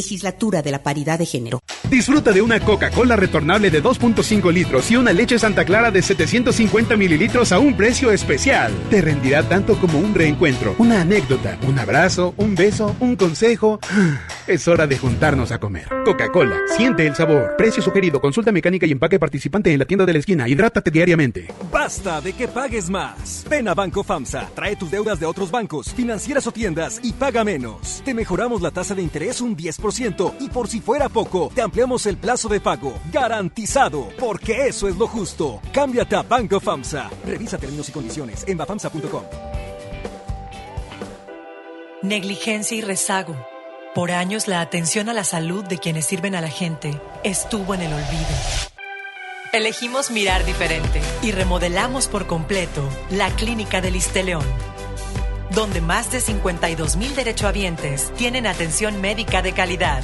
[SPEAKER 30] Legislatura de la Paridad de Género.
[SPEAKER 18] Disfruta de una Coca-Cola retornable de 2.5 litros y una leche Santa Clara de 750 mililitros a un precio especial. Te rendirá tanto como un reencuentro, una anécdota, un abrazo, un beso, un consejo. *gasps* Es hora de juntarnos a comer. Coca-Cola, siente el sabor. Precio sugerido, consulta mecánica y empaque participante en la tienda de la esquina. Hidrátate diariamente.
[SPEAKER 10] Basta de que pagues más. Ven a Banco FAMSA, trae tus deudas de otros bancos, financieras o tiendas y paga menos. Te mejoramos la tasa de interés un 10% y por si fuera poco, te ampliamos el plazo de pago. Garantizado, porque eso es lo justo. Cámbiate a Banco FAMSA. Revisa términos y condiciones en bafamsa.com.
[SPEAKER 20] Negligencia y rezago. Por años la atención a la salud de quienes sirven a la gente estuvo en el olvido. Elegimos mirar diferente y remodelamos por completo la Clínica del León, donde más de 52 mil derechohabientes tienen atención médica de calidad.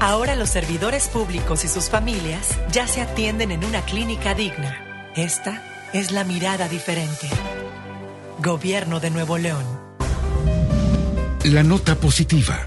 [SPEAKER 20] Ahora los servidores públicos y sus familias ya se atienden en una clínica digna. Esta es la mirada diferente. Gobierno de Nuevo León.
[SPEAKER 27] La nota positiva.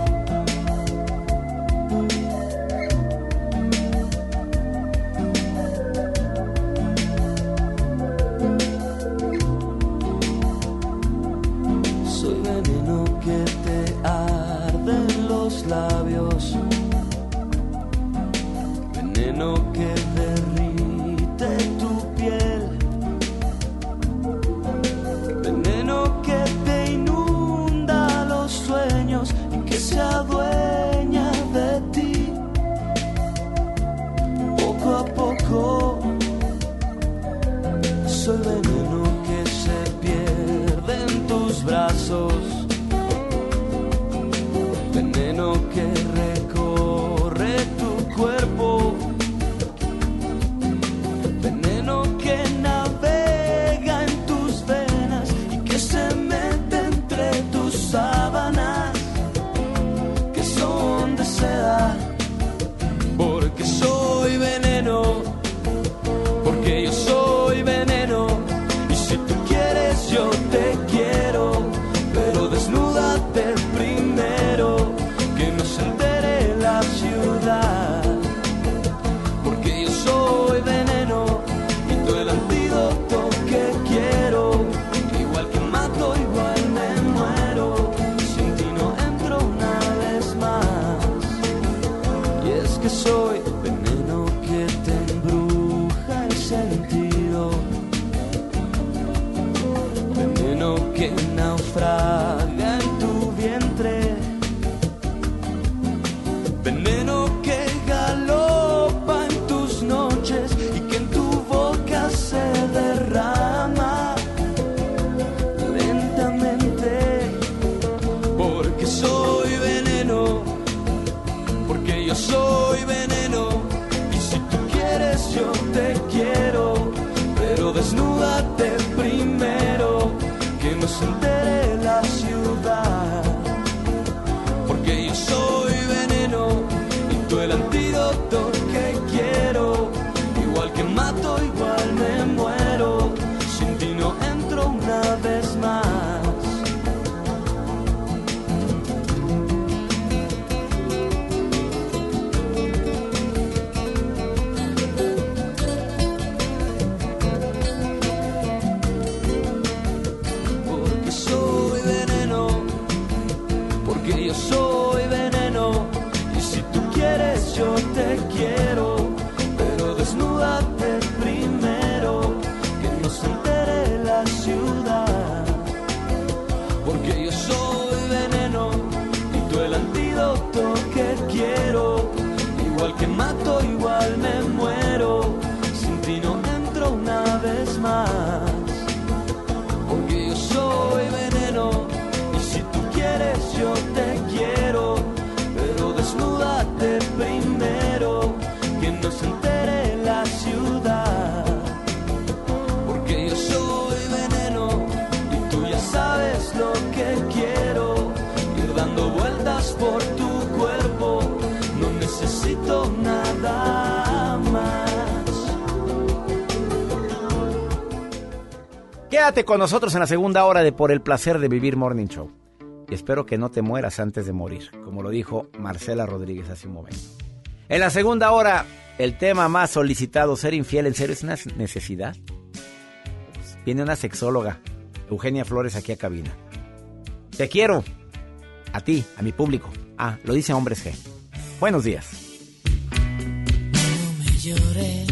[SPEAKER 2] Quédate con nosotros en la segunda hora de Por el placer de vivir Morning Show. Y espero que no te mueras antes de morir, como lo dijo Marcela Rodríguez hace un momento. En la segunda hora, el tema más solicitado, ser infiel, ¿en serio es una necesidad? Viene una sexóloga, Eugenia Flores, aquí a cabina. Te quiero, a ti, a mi público. Ah, lo dice Hombres G. Buenos días.
[SPEAKER 25] No me.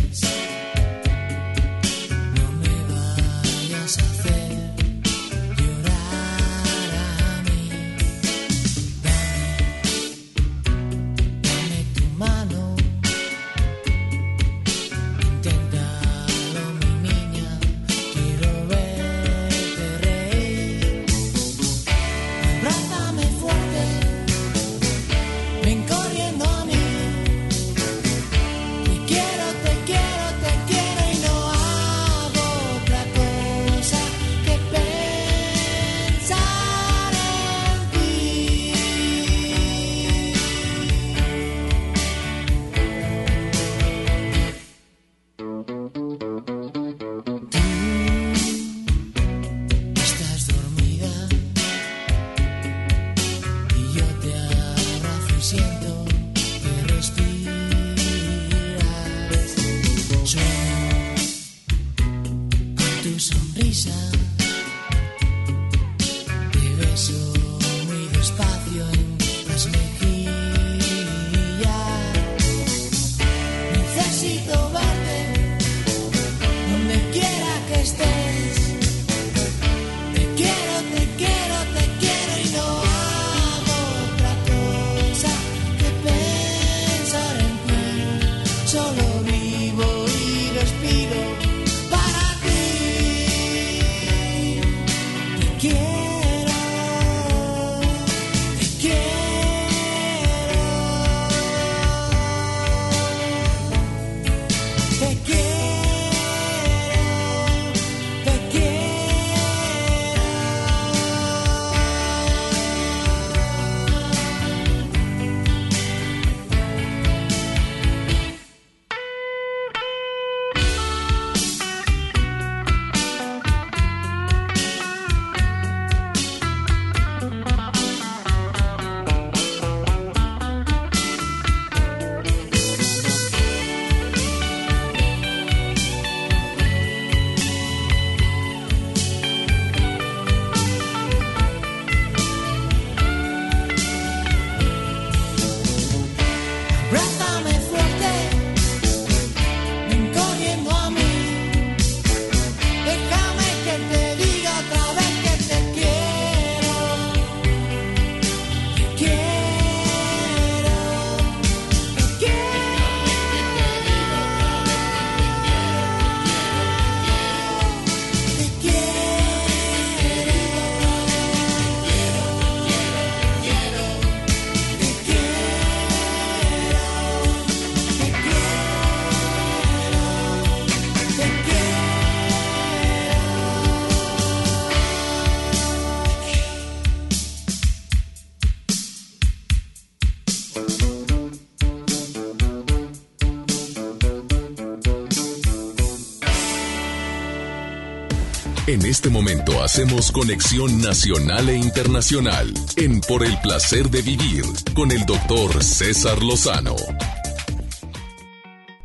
[SPEAKER 1] Este momento hacemos conexión nacional e internacional en Por el placer de vivir con el doctor César Lozano.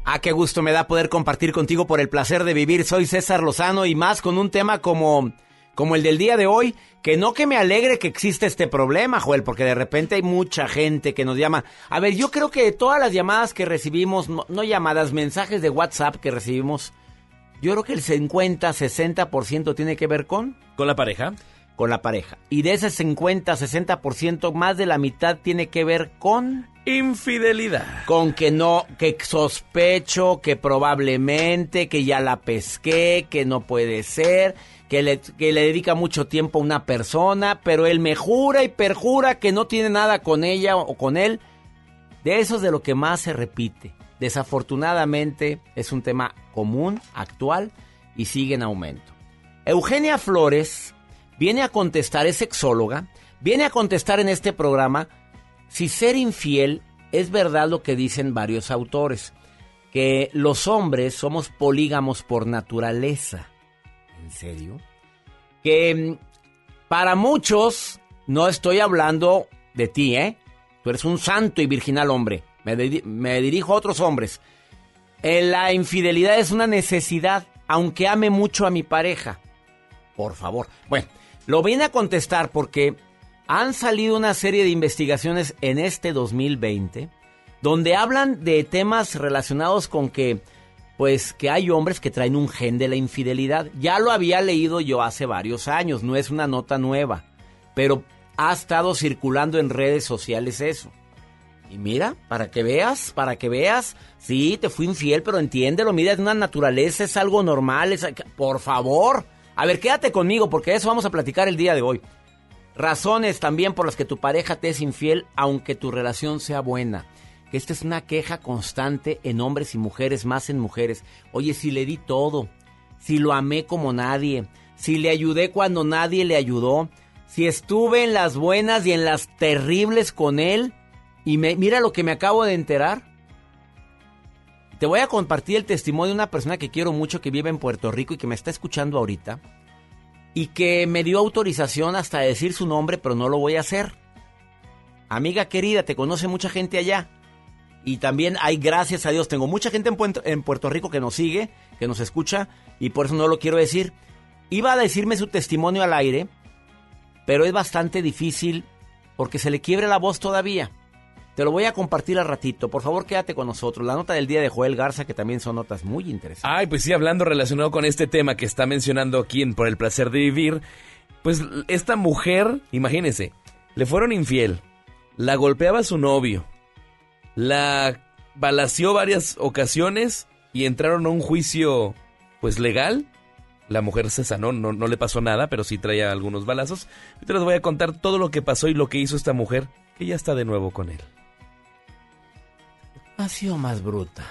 [SPEAKER 2] Ah, qué gusto me da poder compartir contigo por el placer de vivir. Soy César Lozano y más con un tema como, como el del día de hoy, que no que me alegre que existe este problema, Joel, porque de repente hay mucha gente que nos llama. A ver, yo creo que todas las llamadas que recibimos, no llamadas, mensajes de WhatsApp que recibimos, yo creo que el 50, 60% tiene que ver con...
[SPEAKER 31] ¿Con la pareja?
[SPEAKER 2] Con la pareja. Y de ese 50, 60%, más de la mitad tiene que ver con...
[SPEAKER 31] Infidelidad.
[SPEAKER 2] Con que no, que sospecho, que probablemente, que ya la pesqué, que no puede ser, que le, que le dedica mucho tiempo a una persona, pero él me jura y perjura que no tiene nada con ella o con él. De eso es de lo que más se repite. Desafortunadamente es un tema común, actual y sigue en aumento. Eugenia Flores viene a contestar, es sexóloga, viene a contestar en este programa si ser infiel es verdad lo que dicen varios autores, que los hombres somos polígamos por naturaleza. ¿En serio? Que mm, para muchos, no estoy hablando de ti, ¿eh? Tú eres un santo y virginal hombre. Me, di- me dirijo a otros hombres. Eh, la infidelidad es una necesidad, aunque ame mucho a mi pareja. Por favor. Bueno, lo viene a contestar porque han salido una serie de investigaciones en este 2020 donde hablan de temas relacionados con que pues que hay hombres que traen un gen de la infidelidad. Ya lo había leído yo hace varios años, no es una nota nueva, pero ha estado circulando en redes sociales eso. Y mira, para que veas, para que veas, sí, te fui infiel, pero entiéndelo, mira, es una naturaleza, es algo normal, es, por favor. A ver, quédate conmigo porque eso vamos a platicar el día de hoy. Razones también por las que tu pareja te es infiel, aunque tu relación sea buena. Que esta es una queja constante en hombres y mujeres, más en mujeres. Oye, si le di todo, si lo amé como nadie, si le ayudé cuando nadie le ayudó, si estuve en las buenas y en las terribles con él, y me, mira lo que me acabo de enterar. Te voy a compartir el testimonio de una persona que quiero mucho que vive en Puerto Rico y que me está escuchando ahorita y que me dio autorización hasta decir su nombre, pero no lo voy a hacer. Amiga querida, te conoce mucha gente allá. Y también hay, gracias a Dios, tengo mucha gente en, Puerto Rico que nos sigue, que nos escucha, y por eso no lo quiero decir. Iba a decirme su testimonio al aire, pero es bastante difícil porque se le quiebre la voz todavía. Te lo voy a compartir al ratito. Por favor, quédate con nosotros. La nota del día de Joel Garza, que también son notas muy interesantes.
[SPEAKER 31] Ay, pues sí, hablando relacionado con este tema que está mencionando aquí en Por el placer de vivir, pues esta mujer, imagínense, le fueron infiel, la golpeaba a su novio, la balació varias ocasiones y entraron a un juicio, pues legal. La mujer se sanó, no, no le pasó nada, pero sí traía algunos balazos. Ahorita les voy a contar todo lo que pasó y lo que hizo esta mujer, que ya está de nuevo con él.
[SPEAKER 2] Ha sido más bruta.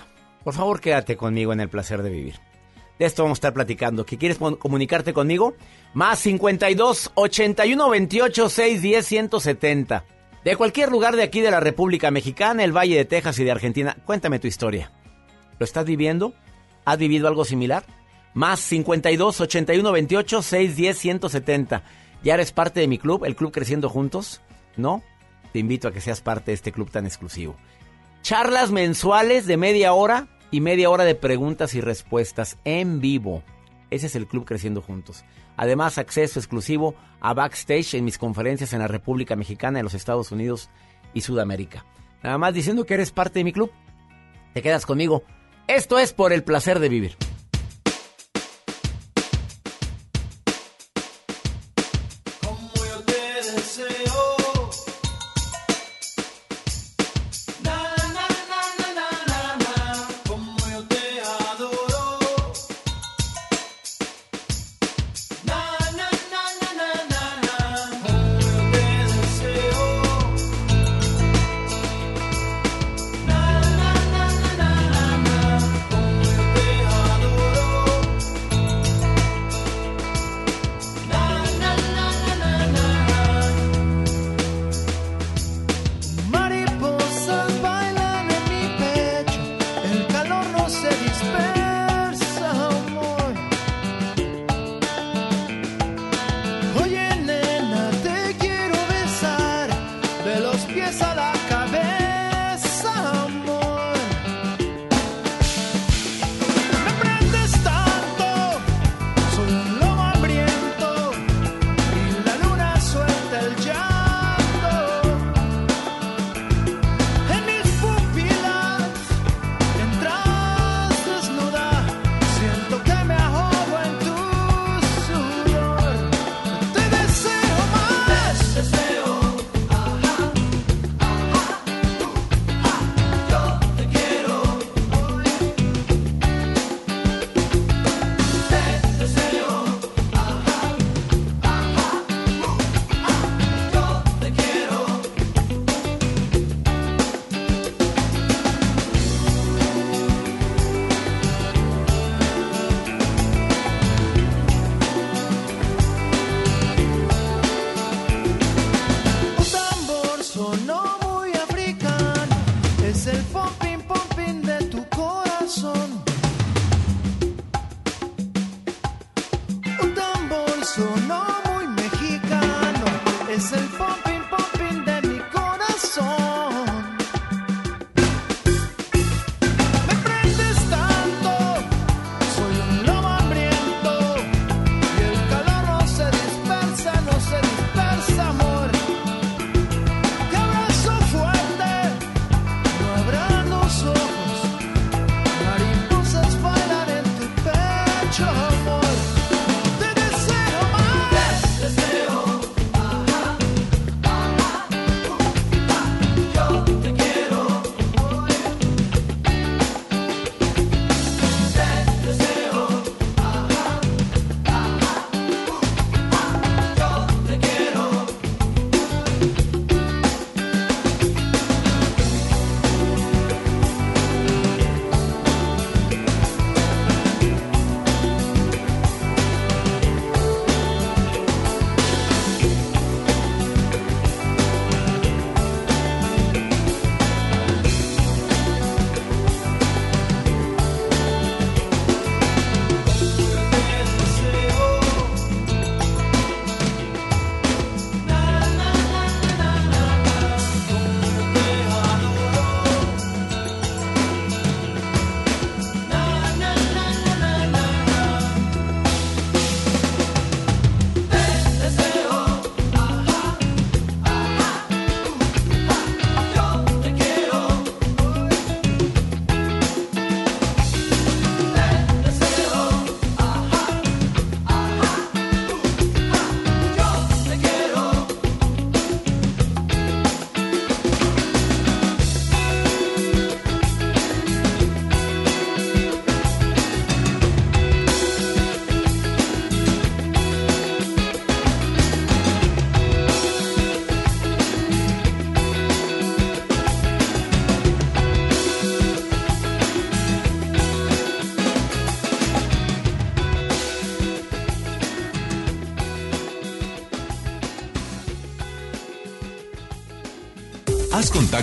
[SPEAKER 2] Por favor, quédate conmigo en el placer de vivir. De esto vamos a estar platicando. ¿Que quieres comunicarte conmigo? Más 52 81 28 610 170. De cualquier lugar de aquí de la República Mexicana, el Valle de Texas y de Argentina. Cuéntame tu historia. ¿Lo estás viviendo? ¿Has vivido algo similar? Más 52 81 28 610 170. ¿Ya eres parte de mi club, el Club Creciendo Juntos? ¿No? Te invito a que seas parte de este club tan exclusivo. Charlas mensuales de media hora y media hora de preguntas y respuestas en vivo. Ese es el Club Creciendo Juntos. Además, acceso exclusivo a backstage en mis conferencias en la República Mexicana, en los Estados Unidos y Sudamérica. Nada más diciendo que eres parte de mi club. Te quedas conmigo. Esto es por el placer de vivir.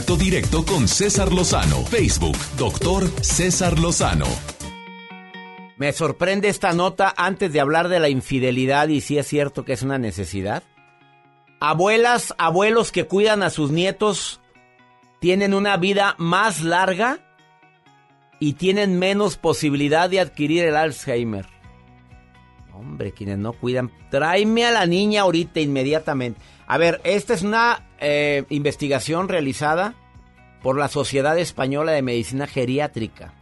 [SPEAKER 1] Contacto directo con César Lozano. Facebook, doctor César Lozano.
[SPEAKER 2] Me sorprende esta nota antes de hablar de la infidelidad y si es cierto que es una necesidad. Abuelas, abuelos que cuidan a sus nietos tienen una vida más larga y tienen menos posibilidad de adquirir el Alzheimer. Hombre, quienes no cuidan, tráeme a la niña ahorita inmediatamente. A ver, esta es una eh, investigación realizada por la Sociedad Española de Medicina Geriátrica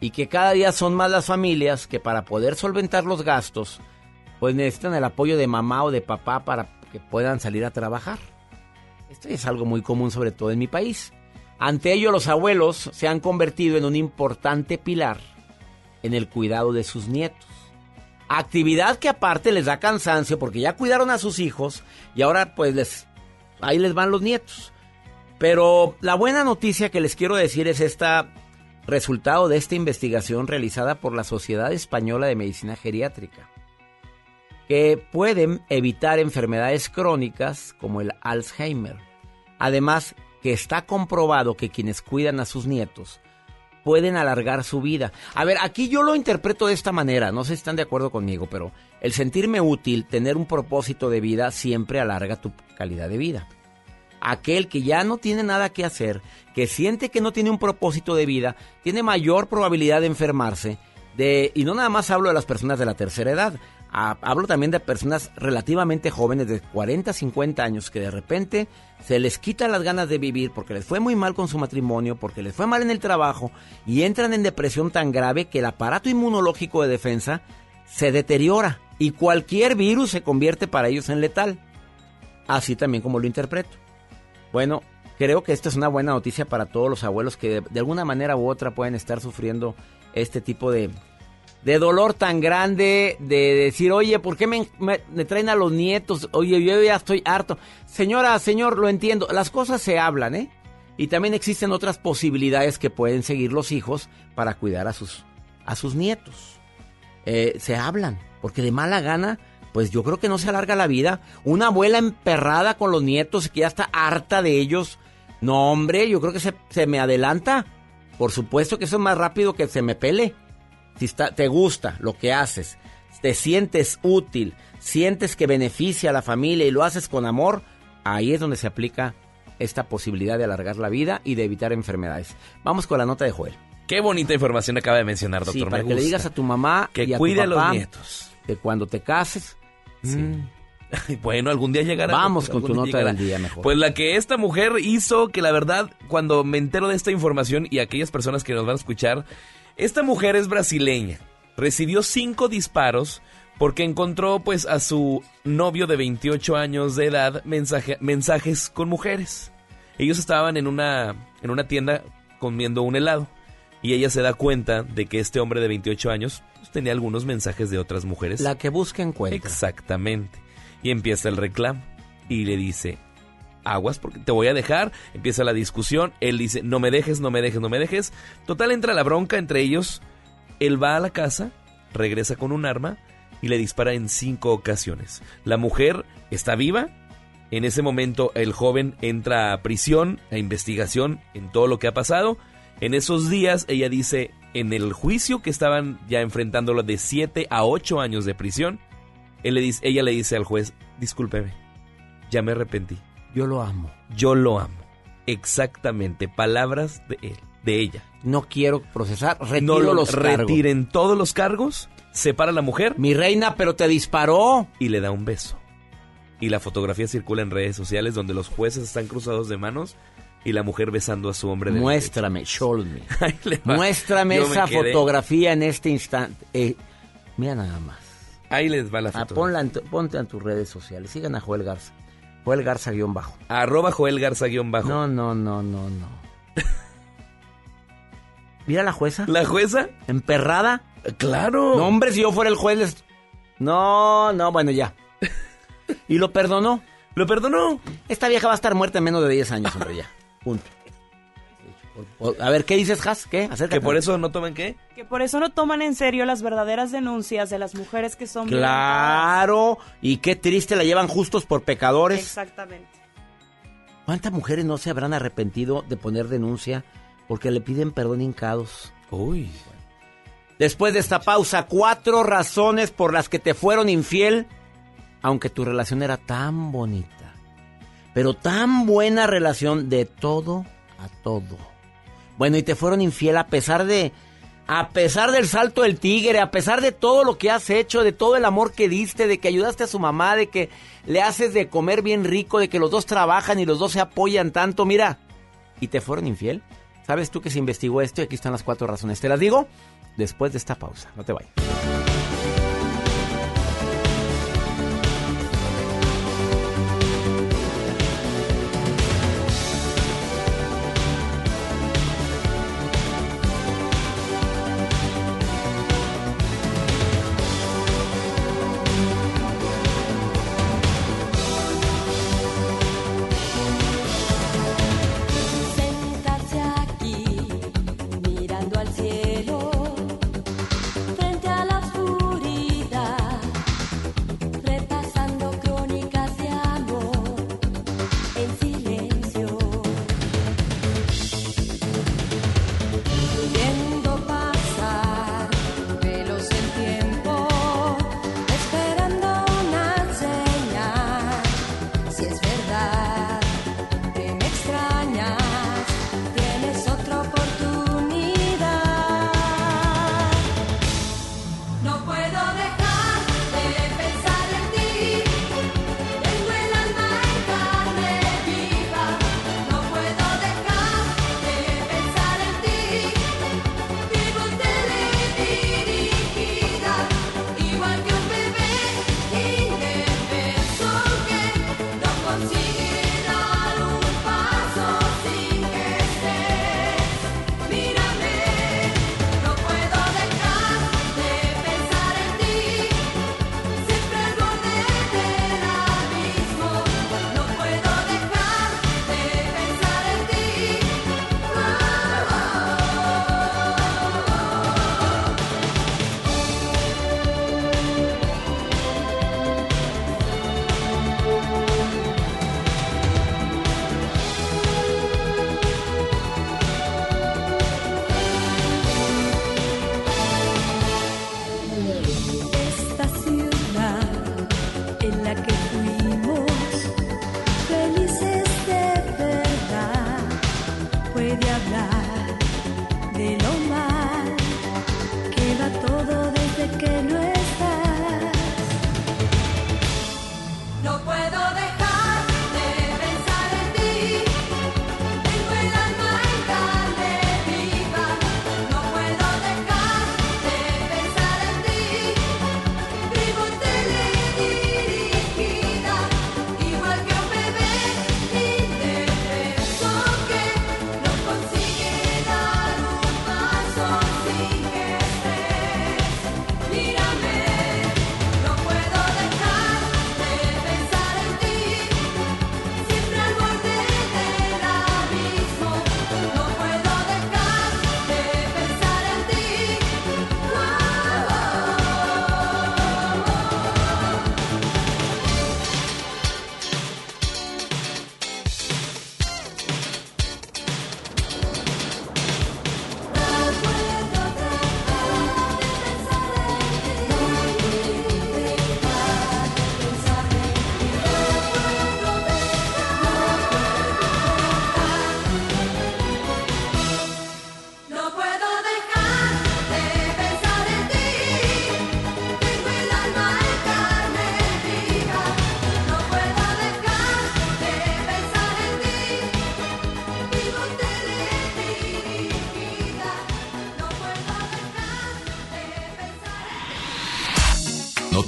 [SPEAKER 2] y que cada día son más las familias que para poder solventar los gastos, pues necesitan el apoyo de mamá o de papá para que puedan salir a trabajar. Esto es algo muy común sobre todo en mi país. Ante ello los abuelos se han convertido en un importante pilar en el cuidado de sus nietos. Actividad que aparte les da cansancio porque ya cuidaron a sus hijos y ahora pues les ahí les van los nietos. Pero la buena noticia que les quiero decir es esta resultado de esta investigación realizada por la Sociedad Española de Medicina Geriátrica, que pueden evitar enfermedades crónicas como el Alzheimer. Además, que está comprobado que quienes cuidan a sus nietos pueden alargar su vida. A ver, aquí yo lo interpreto de esta manera, no sé si están de acuerdo conmigo, pero el sentirme útil, tener un propósito de vida, siempre alarga tu calidad de vida. aquel que ya no tiene nada que hacer, que siente que no tiene un propósito de vida, tiene mayor probabilidad de enfermarse. De, y no nada más hablo de las personas de la tercera edad, hablo también de personas relativamente jóvenes de 40, 50 años que de repente se les quitan las ganas de vivir porque les fue muy mal con su matrimonio, porque les fue mal en el trabajo y entran en depresión tan grave que el aparato inmunológico de defensa se deteriora y cualquier virus se convierte para ellos en letal. Así también como lo interpreto. Bueno, creo que esta es una buena noticia para todos los abuelos que de, de alguna manera u otra pueden estar sufriendo este tipo de, de dolor tan grande, de decir, oye, ¿por qué me, traen a los nietos? Oye, yo ya estoy harto. Señora, señor, lo entiendo. Las cosas se hablan, ¿eh? Y también existen otras posibilidades que pueden seguir los hijos para cuidar a sus, a sus nietos. Eh, se hablan, porque de mala gana, pues yo creo que no se alarga la vida. Una abuela emperrada con los nietos que ya está harta de ellos. No, hombre, yo creo que se, se me adelanta. Por supuesto que eso es más rápido que se me pele. Si está, te gusta lo que haces, te sientes útil, sientes que beneficia a la familia y lo haces con amor, ahí es donde se aplica esta posibilidad de alargar la vida y de evitar enfermedades. Vamos con la nota de Joel.
[SPEAKER 31] Qué bonita información acaba de mencionar, doctor.
[SPEAKER 2] Sí,
[SPEAKER 31] me
[SPEAKER 2] para que le digas a tu mamá
[SPEAKER 31] que
[SPEAKER 2] y a
[SPEAKER 31] cuide
[SPEAKER 2] tu
[SPEAKER 31] a los nietos.
[SPEAKER 2] que cuando te cases, mm, *laughs*
[SPEAKER 31] Bueno, algún día llegará.
[SPEAKER 2] Vamos con tu nota
[SPEAKER 31] llegará.
[SPEAKER 2] del día mejor.
[SPEAKER 31] Pues la que esta mujer hizo, que la verdad, cuando me entero de esta información y aquellas personas que nos van a escuchar, esta mujer es brasileña. Recibió cinco disparos porque encontró pues a su novio de 28 años de edad mensaje- mensajes con mujeres. Ellos estaban en una, en una tienda comiendo un helado y ella se da cuenta de que este hombre de 28 años pues, tenía algunos mensajes de otras mujeres.
[SPEAKER 2] la que busca encuentra.
[SPEAKER 31] Exactamente. Y empieza el reclamo. Y le dice, aguas porque te voy a dejar. Empieza la discusión. Él dice, no me dejes, no me dejes, no me dejes. Total entra la bronca entre ellos. Él va a la casa, regresa con un arma y le dispara en cinco ocasiones. La mujer está viva. En ese momento el joven entra a prisión, a investigación en todo lo que ha pasado. En esos días ella dice, en el juicio que estaban ya enfrentándolo de 7 a 8 años de prisión, él le dice, ella le dice al juez, discúlpeme, ya me arrepentí.
[SPEAKER 2] Yo lo amo.
[SPEAKER 31] Yo lo amo. Exactamente, palabras de él, de ella.
[SPEAKER 2] No quiero procesar, retiro
[SPEAKER 31] no lo
[SPEAKER 2] los cargos.
[SPEAKER 31] retiren todos los cargos, separa a la mujer.
[SPEAKER 2] Mi reina, pero te disparó.
[SPEAKER 31] Y le da un beso. Y la fotografía circula en redes sociales donde los jueces están cruzados de manos y la mujer besando a su hombre de
[SPEAKER 2] Muéstrame, show me. *laughs* Muéstrame
[SPEAKER 31] Yo
[SPEAKER 2] esa fotografía en este instante. Eh, mira nada más.
[SPEAKER 31] Ahí les va la
[SPEAKER 2] Ah,
[SPEAKER 31] foto.
[SPEAKER 2] ponla en tu- ponte en tus redes sociales. Sigan a Joel Garza. Joel Garza guion bajo.
[SPEAKER 31] Arroba Joel Garza guion bajo.
[SPEAKER 2] No, no, no, no, no. *laughs* Mira la jueza.
[SPEAKER 31] ¿La jueza?
[SPEAKER 2] ¿Emperrada?
[SPEAKER 31] Claro.
[SPEAKER 2] No, hombre, si yo fuera el juez. les- No, no, bueno, ya. *laughs* ¿Y lo perdonó?
[SPEAKER 31] ¿Lo perdonó?
[SPEAKER 2] Esta vieja va a estar muerta en menos de 10 años, hombre, ya. *laughs* Punto. A ver, ¿qué dices, Has? ¿Qué? Acércate.
[SPEAKER 31] ¿Que por eso no toman qué?
[SPEAKER 32] Que por eso no toman en serio las verdaderas denuncias de las mujeres que son
[SPEAKER 2] Claro. Y qué triste la llevan justos por pecadores.
[SPEAKER 32] Exactamente.
[SPEAKER 2] ¿Cuántas mujeres no se habrán arrepentido de poner denuncia porque le piden perdón hincados?
[SPEAKER 31] Uy.
[SPEAKER 2] Después de esta pausa, cuatro razones por las que te fueron infiel, aunque tu relación era tan bonita. Pero tan buena relación de todo a todo. Bueno, y te fueron infiel a pesar de... A pesar del salto del tigre, a pesar de todo lo que has hecho, de todo el amor que diste, de que ayudaste a su mamá, de que le haces de comer bien rico, de que los dos trabajan y los dos se apoyan tanto, mira. ¿Y te fueron infiel? ¿Sabes tú que se investigó esto? Y aquí están las cuatro razones. ¿Te las digo? Después de esta pausa. No te vayas.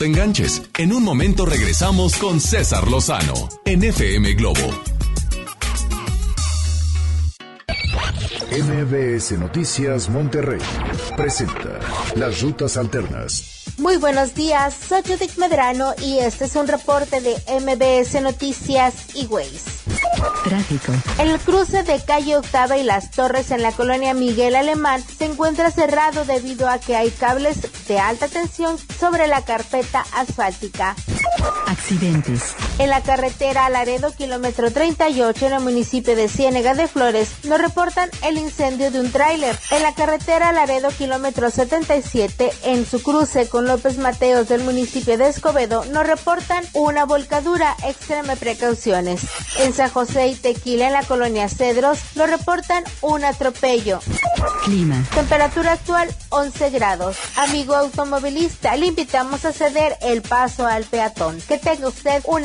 [SPEAKER 1] Te enganches. En un momento regresamos con César Lozano en FM Globo.
[SPEAKER 7] MBS Noticias Monterrey presenta Las Rutas Alternas.
[SPEAKER 8] Muy buenos días, soy Judith Medrano y este es un reporte de MBS Noticias y Ways.
[SPEAKER 33] Tráfico.
[SPEAKER 8] El cruce de calle Octava y Las Torres en la colonia Miguel Alemán se encuentra cerrado debido a que hay cables de alta tensión sobre la carpeta asfáltica.
[SPEAKER 33] Accidentes.
[SPEAKER 8] En la carretera Laredo, kilómetro 38, en el municipio de Ciénega de Flores, nos reportan el incendio de un tráiler. En la carretera Laredo, kilómetro 77, en su cruce con López Mateos del municipio de Escobedo, nos reportan una volcadura. Extreme precauciones. En San José y Tequila, en la colonia Cedros, nos reportan un atropello.
[SPEAKER 33] Clima.
[SPEAKER 8] Temperatura actual 11 grados. Amigo automovilista, le invitamos a ceder el paso al peatón. Que tenga usted un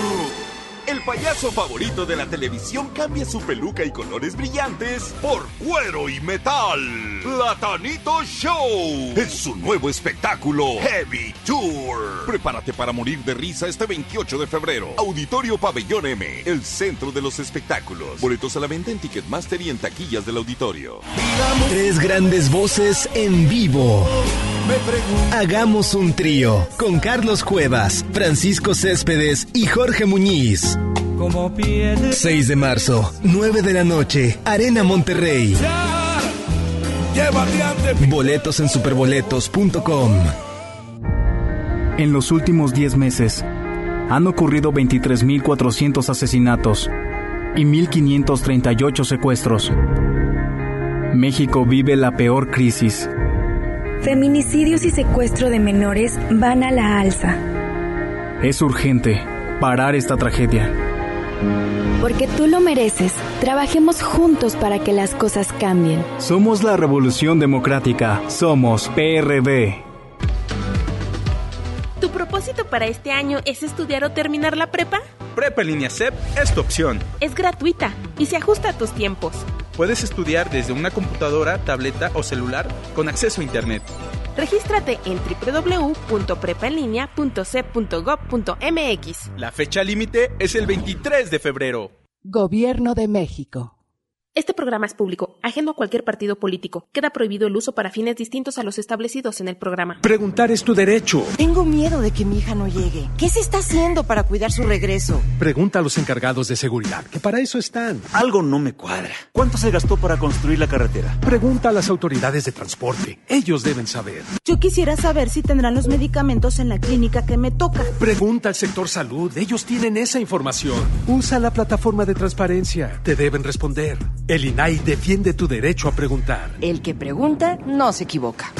[SPEAKER 34] El payaso favorito de la televisión cambia su peluca y colores brillantes por cuero y metal. Platanito Show es su nuevo espectáculo Heavy Tour. Prepárate para morir de risa este 28 de febrero. Auditorio Pabellón M, el centro de los espectáculos. Boletos a la venta en Ticketmaster y en taquillas del auditorio.
[SPEAKER 10] Tres grandes voces en vivo. Hagamos un trío con Carlos Cuevas, Francisco Céspedes y Jorge Muñiz. 6 de marzo, 9 de la noche, Arena Monterrey. Boletos en superboletos.com.
[SPEAKER 35] En los últimos 10 meses, han ocurrido 23.400 asesinatos y 1.538 secuestros. México vive la peor crisis.
[SPEAKER 36] Feminicidios y secuestro de menores van a la alza.
[SPEAKER 35] Es urgente parar esta tragedia.
[SPEAKER 36] Porque tú lo mereces, trabajemos juntos para que las cosas cambien.
[SPEAKER 35] Somos la Revolución Democrática. Somos PRD.
[SPEAKER 37] ¿Tu propósito para este año es estudiar o terminar la prepa?
[SPEAKER 38] Prepa en línea CEP es tu opción.
[SPEAKER 37] Es gratuita y se ajusta a tus tiempos.
[SPEAKER 38] Puedes estudiar desde una computadora, tableta o celular con acceso a Internet.
[SPEAKER 37] Regístrate en www.prepaenlinea.c.gov.mx.
[SPEAKER 38] La fecha límite es el 23 de febrero.
[SPEAKER 39] Gobierno de México.
[SPEAKER 37] Este programa es público, ajeno a cualquier partido político. Queda prohibido el uso para fines distintos a los establecidos en el programa.
[SPEAKER 18] Preguntar es tu derecho.
[SPEAKER 40] Tengo miedo de que mi hija no llegue. ¿Qué se está haciendo para cuidar su regreso?
[SPEAKER 18] Pregunta a los encargados de seguridad, que para eso están.
[SPEAKER 41] Algo no me cuadra. ¿Cuánto se gastó para construir la carretera?
[SPEAKER 18] Pregunta a las autoridades de transporte. Ellos deben saber.
[SPEAKER 42] Yo quisiera saber si tendrán los medicamentos en la clínica que me toca.
[SPEAKER 18] Pregunta al sector salud. Ellos tienen esa información. Usa la plataforma de transparencia. Te deben responder. El INAI defiende tu derecho a preguntar.
[SPEAKER 40] El que pregunta no se equivoca.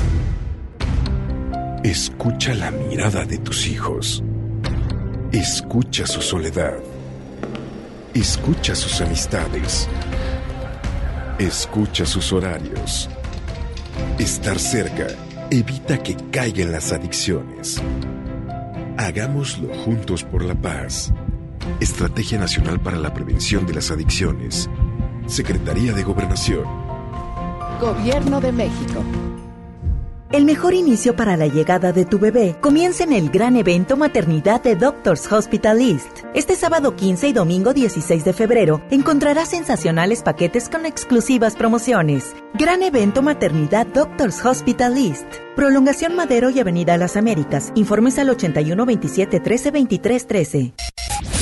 [SPEAKER 14] Escucha la mirada de tus hijos. Escucha su soledad. Escucha sus amistades. Escucha sus horarios. Estar cerca evita que caigan las adicciones. Hagámoslo juntos por la paz. Estrategia Nacional para la Prevención de las Adicciones. Secretaría de Gobernación.
[SPEAKER 39] Gobierno de México.
[SPEAKER 43] El mejor inicio para la llegada de tu bebé comienza en el gran evento Maternidad de Doctors Hospital East. Este sábado 15 y domingo 16 de febrero encontrarás sensacionales paquetes con exclusivas promociones. Gran evento Maternidad Doctors Hospital East. Prolongación Madero y Avenida Las Américas. Informes al 81 27 13 23 13.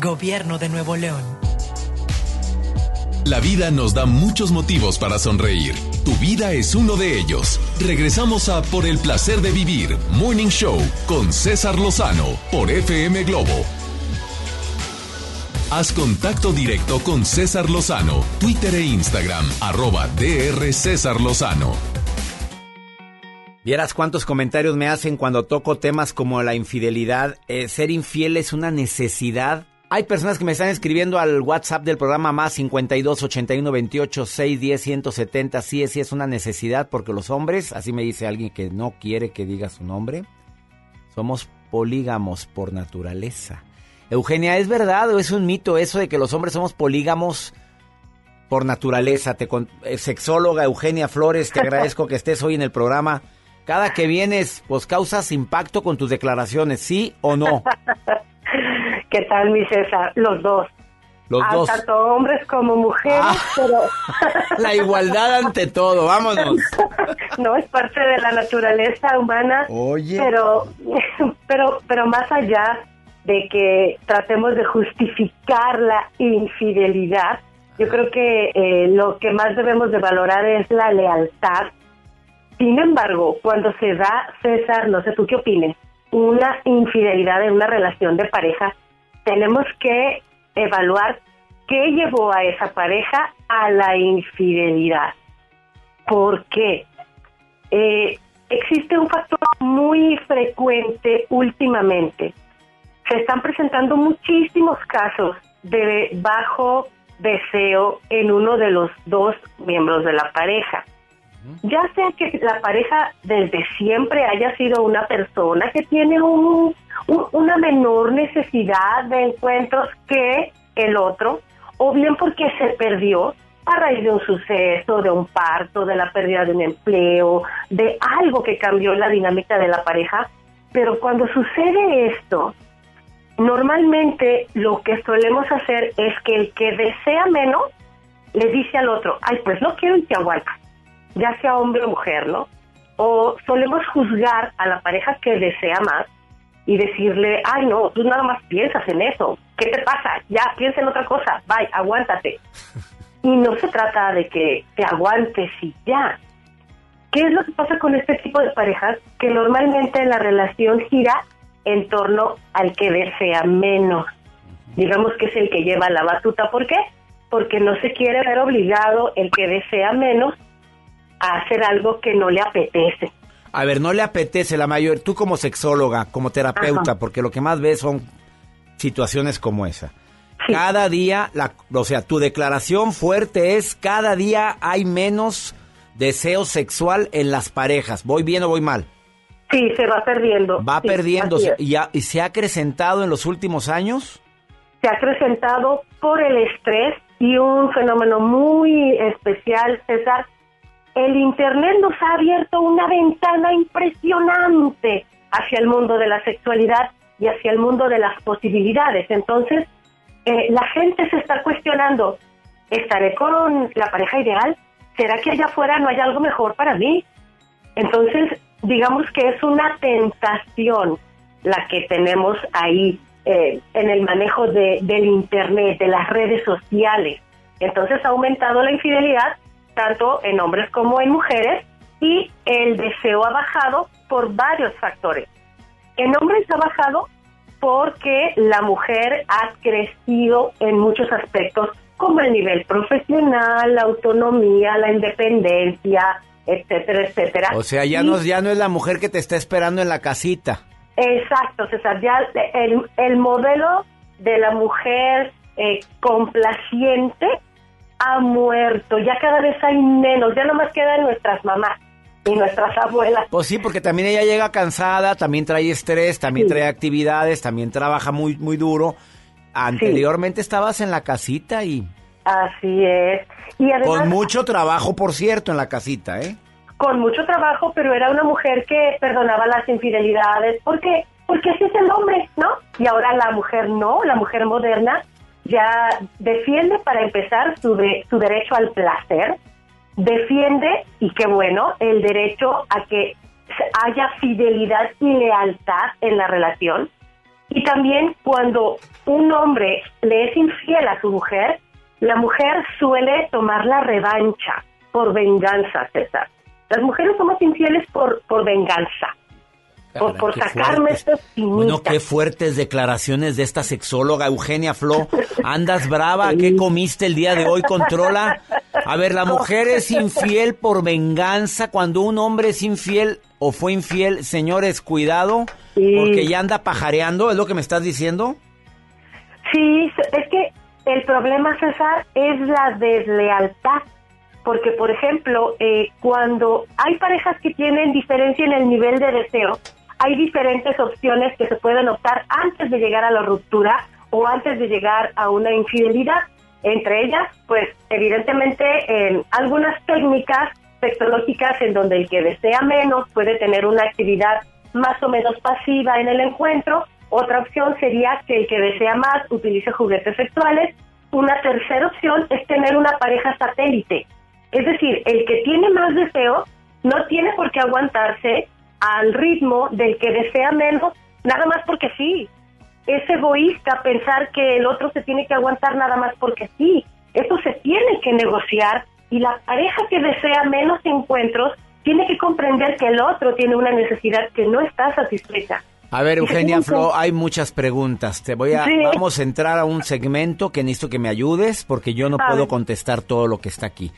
[SPEAKER 20] Gobierno de Nuevo León.
[SPEAKER 1] La vida nos da muchos motivos para sonreír. Tu vida es uno de ellos. Regresamos a Por el placer de vivir, Morning Show, con César Lozano, por FM Globo. Haz contacto directo con César Lozano, Twitter e Instagram, arroba DR César Lozano.
[SPEAKER 2] Vieras cuántos comentarios me hacen cuando toco temas como la infidelidad. Eh, ser infiel es una necesidad. Hay personas que me están escribiendo al WhatsApp del programa más 52 81 28 610 170. Sí, sí es una necesidad porque los hombres, así me dice alguien que no quiere que diga su nombre, somos polígamos por naturaleza. Eugenia, ¿es verdad o es un mito eso de que los hombres somos polígamos por naturaleza? Te con- eh, sexóloga Eugenia Flores, te agradezco que estés hoy en el programa. Cada que vienes, pues causas impacto con tus declaraciones, ¿sí o no? *laughs*
[SPEAKER 44] ¿Qué tal, mi César? Los dos.
[SPEAKER 2] Los
[SPEAKER 44] Ah,
[SPEAKER 2] dos. Ah.
[SPEAKER 44] Tanto hombres como mujeres, pero *laughs*
[SPEAKER 2] La igualdad ante todo, vámonos. *laughs*
[SPEAKER 44] no es parte de la naturaleza humana.
[SPEAKER 2] Oye.
[SPEAKER 44] Pero, *laughs* pero, pero más allá de que tratemos de justificar la infidelidad, yo creo que eh, lo que más debemos de valorar es la lealtad. Sin embargo, cuando se da, César, no sé tú qué opines, una infidelidad en una relación de pareja, tenemos que evaluar qué llevó a esa pareja a la infidelidad. ¿Por qué? Eh, existe un factor muy frecuente últimamente. Se están presentando muchísimos casos de bajo deseo en uno de los dos miembros de la pareja. Ya sea que la pareja desde siempre haya sido una persona que tiene un- un- una menor necesidad de encuentros que el otro, o bien porque se perdió a raíz de un suceso, de un parto, de la pérdida de un empleo, de algo que cambió la dinámica de la pareja. Pero cuando sucede esto, normalmente lo que solemos hacer es que el que desea menos le dice al otro, ay, pues no quiero y te ya sea hombre o mujer, ¿no? O solemos juzgar a la pareja que desea más y decirle, ay, no, tú nada más piensas en eso, ¿qué te pasa? Ya, piensa en otra cosa, bye, aguántate. Y no se trata de que te aguantes y ya. ¿Qué es lo que pasa con este tipo de parejas? Que normalmente la relación gira en torno al que desea menos. Digamos que es el que lleva la batuta. ¿Por qué? Porque no se quiere ver obligado el que desea menos a hacer algo que no le apetece.
[SPEAKER 2] A ver, no le apetece la mayor, tú como sexóloga, como terapeuta,
[SPEAKER 44] Ajá.
[SPEAKER 2] porque lo que más ves son situaciones como esa. Cada día, la, o sea, tu declaración fuerte es cada día hay menos deseo sexual en las parejas. ¿Voy bien o voy mal?
[SPEAKER 44] Sí, se va perdiendo.
[SPEAKER 2] Va
[SPEAKER 44] Sí, es.
[SPEAKER 2] ¿Y, ya- ¿Y se ha acrecentado en los últimos años?
[SPEAKER 44] se ha acrecentado por el estrés y un fenómeno muy especial, César. El Internet nos ha abierto una ventana impresionante hacia el mundo de la sexualidad y hacia el mundo de las posibilidades. Entonces, eh, la gente se está cuestionando, ¿estaré con la pareja ideal? ¿Será que allá afuera no hay algo mejor para mí? Entonces, digamos que es una tentación la que tenemos ahí eh, en el manejo de, del Internet, de las redes sociales. Entonces ha aumentado la infidelidad tanto en hombres como en mujeres y el deseo ha bajado por varios factores. En hombres ha bajado porque la mujer ha crecido en muchos aspectos como el nivel profesional, la autonomía, la independencia, etcétera, etcétera.
[SPEAKER 2] O sea, ya, no, ya no es la mujer que te está esperando en la casita.
[SPEAKER 44] Exacto, César, ya el, el modelo de la mujer eh, complaciente ha muerto, ya cada vez hay menos, ya nomás quedan nuestras mamás y nuestras abuelas.
[SPEAKER 2] Pues sí, porque también ella llega cansada, también trae estrés, también trae actividades, también trabaja muy, muy duro. Anteriormente estabas en la casita y...
[SPEAKER 44] Así es. Y
[SPEAKER 2] Con mucho trabajo, por cierto, en la casita, ¿eh?
[SPEAKER 44] Con mucho trabajo, pero era una mujer que perdonaba las infidelidades. ¿Por qué? Porque así es el hombre, ¿no? Y ahora la mujer no, la mujer moderna ya defiende para empezar su, su derecho al placer, defiende, y qué bueno, el derecho a que haya fidelidad y lealtad en la relación. Y también cuando un hombre le es infiel a su mujer, la mujer suele tomar la revancha por venganza, César. Las mujeres somos infieles por, por venganza por, sacarme estas
[SPEAKER 2] Bueno, qué fuertes declaraciones de esta sexóloga Eugenia Flo. ¿Andas brava? *laughs* ¿Qué comiste el día de hoy? Controla. A ver, la mujer es infiel por venganza. Cuando un hombre es infiel o fue infiel, señores, cuidado, porque ya anda pajareando, ¿es lo que me estás diciendo?
[SPEAKER 44] Sí, es que el problema, César, es la deslealtad. Porque, por ejemplo, eh, cuando hay parejas que tienen diferencia en el nivel de deseo, hay diferentes opciones que se pueden optar antes de llegar a la ruptura o antes de llegar a una infidelidad. Entre ellas, pues evidentemente en algunas técnicas tecnológicas en donde el que desea menos puede tener una actividad más o menos pasiva en el encuentro. Otra opción sería que el que desea más utilice juguetes sexuales. Una tercera opción es tener una pareja satélite. Es decir, el que tiene más deseo no tiene por qué aguantarse al ritmo del que desea menos, nada más porque sí. Es egoísta pensar que el otro se tiene que aguantar nada más porque sí. Eso se tiene que negociar y la pareja que desea menos encuentros tiene que comprender que el otro tiene una necesidad que no está satisfecha.
[SPEAKER 2] A ver, Eugenia Flo, hay muchas preguntas. Te voy a vamos a entrar a un segmento que necesito que me ayudes porque yo no puedo contestar todo lo que está aquí.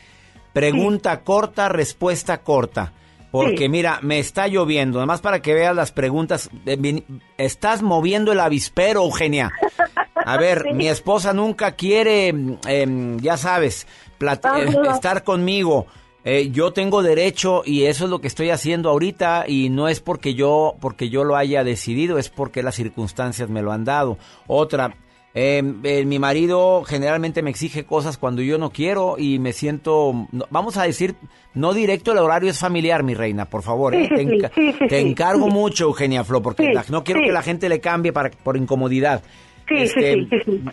[SPEAKER 2] Pregunta corta, respuesta corta. Porque mira, me está lloviendo. Además, para que veas las preguntas, estás moviendo el avispero, Eugenia. A *laughs* ver, mi esposa nunca quiere, em, ya sabes, eh, estar conmigo. Eh, yo tengo derecho y eso es lo que estoy haciendo ahorita y no es porque yo porque yo lo haya decidido, es porque las circunstancias me lo han dado. Otra, Em, eh, mi marido generalmente me exige cosas cuando yo no quiero y me siento, vamos a decir, no directo, el horario es familiar, mi reina, por favor. ¿eh? te, encargo mucho, Eugenia Flo, porque no quiero que la gente le cambie para, por incomodidad. Este,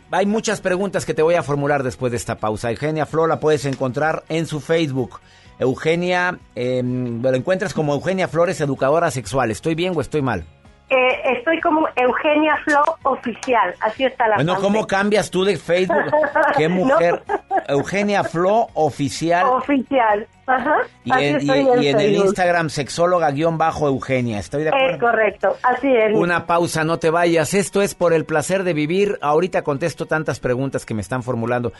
[SPEAKER 2] hay muchas preguntas que te voy a formular después de esta pausa. Eugenia Flo la puedes encontrar en su Facebook. Eugenia, em, lo encuentras como Eugenia Flores, educadora sexual. ¿Estoy bien o estoy mal?
[SPEAKER 44] Eh, estoy como Eugenia Flo Oficial, así está la
[SPEAKER 2] Bueno, ¿cómo cambias tú de Facebook? *laughs* ¿Qué mujer? Eugenia Flo Oficial.
[SPEAKER 44] Oficial, ajá.
[SPEAKER 2] Y, en, el Instagram sexóloga-eugenia, estoy de acuerdo.
[SPEAKER 44] Es correcto, así es.
[SPEAKER 2] Una pausa, no te vayas. Esto es por el placer de vivir. Ahorita contesto tantas preguntas que me están formulando.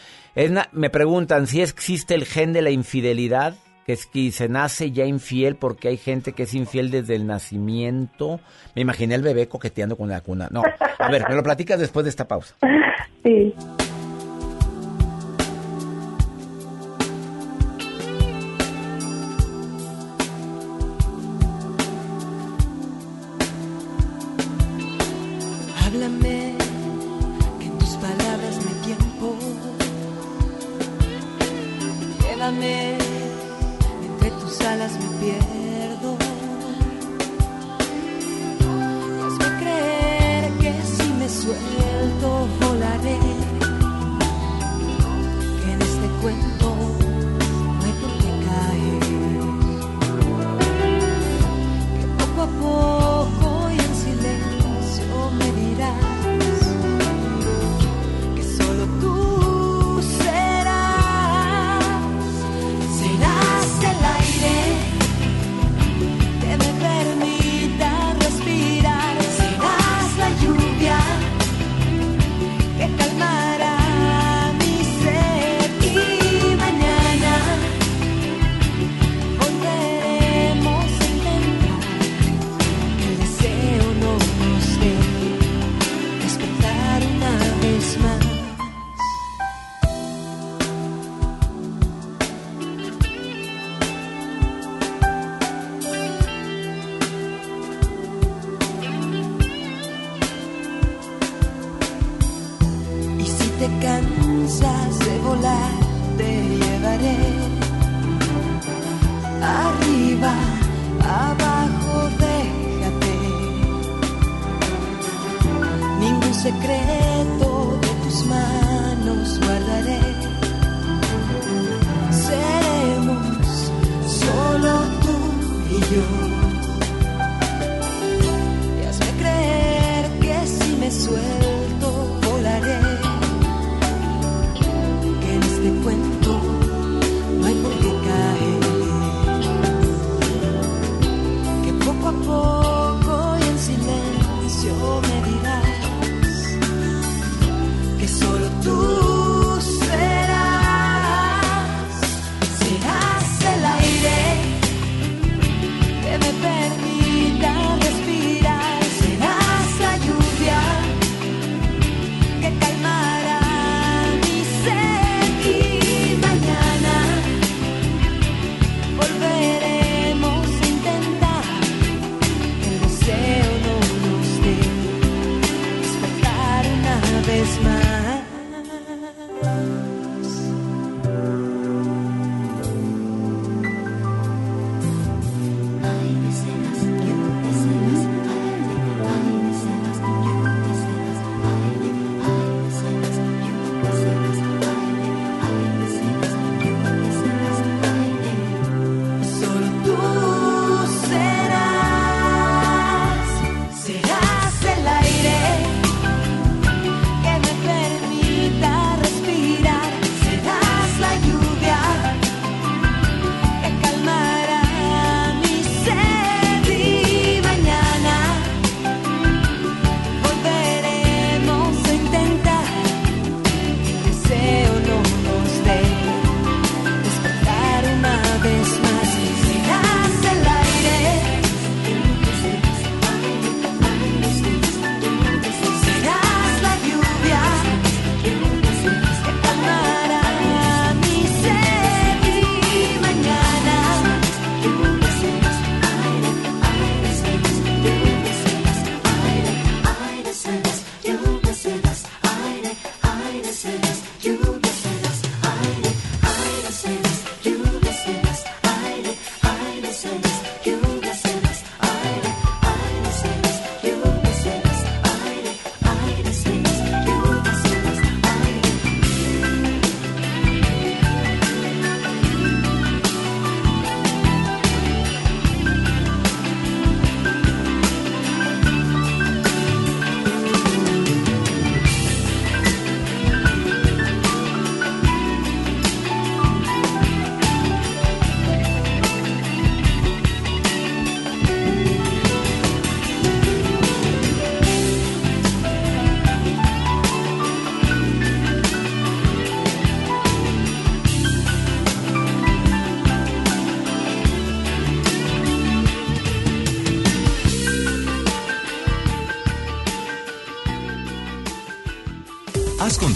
[SPEAKER 2] me preguntan si existe el gen de la infidelidad que es que se nace ya infiel porque hay gente que es infiel desde el nacimiento. Me imaginé el bebé coqueteando con la cuna. No, a ver, me lo platicas después de esta pausa. *laughs*
[SPEAKER 44] Sí.
[SPEAKER 45] Háblame, que en tus palabras me tiempo. Llévame me pierdo. Hazme creer que si me suelto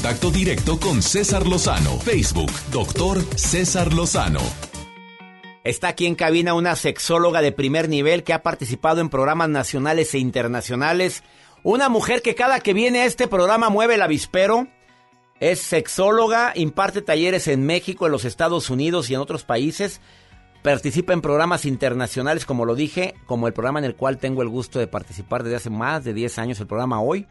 [SPEAKER 1] contacto directo con César Lozano. Facebook, doctor César Lozano.
[SPEAKER 2] Está aquí en cabina una sexóloga de primer nivel que ha participado en programas nacionales e internacionales. Una mujer que cada que viene a este programa mueve el avispero. Es sexóloga, imparte talleres en México, en los Estados Unidos y en otros países. Participa en programas internacionales, como lo dije, como el programa en el cual tengo el gusto de participar desde hace más de 10 años, el programa Hoy.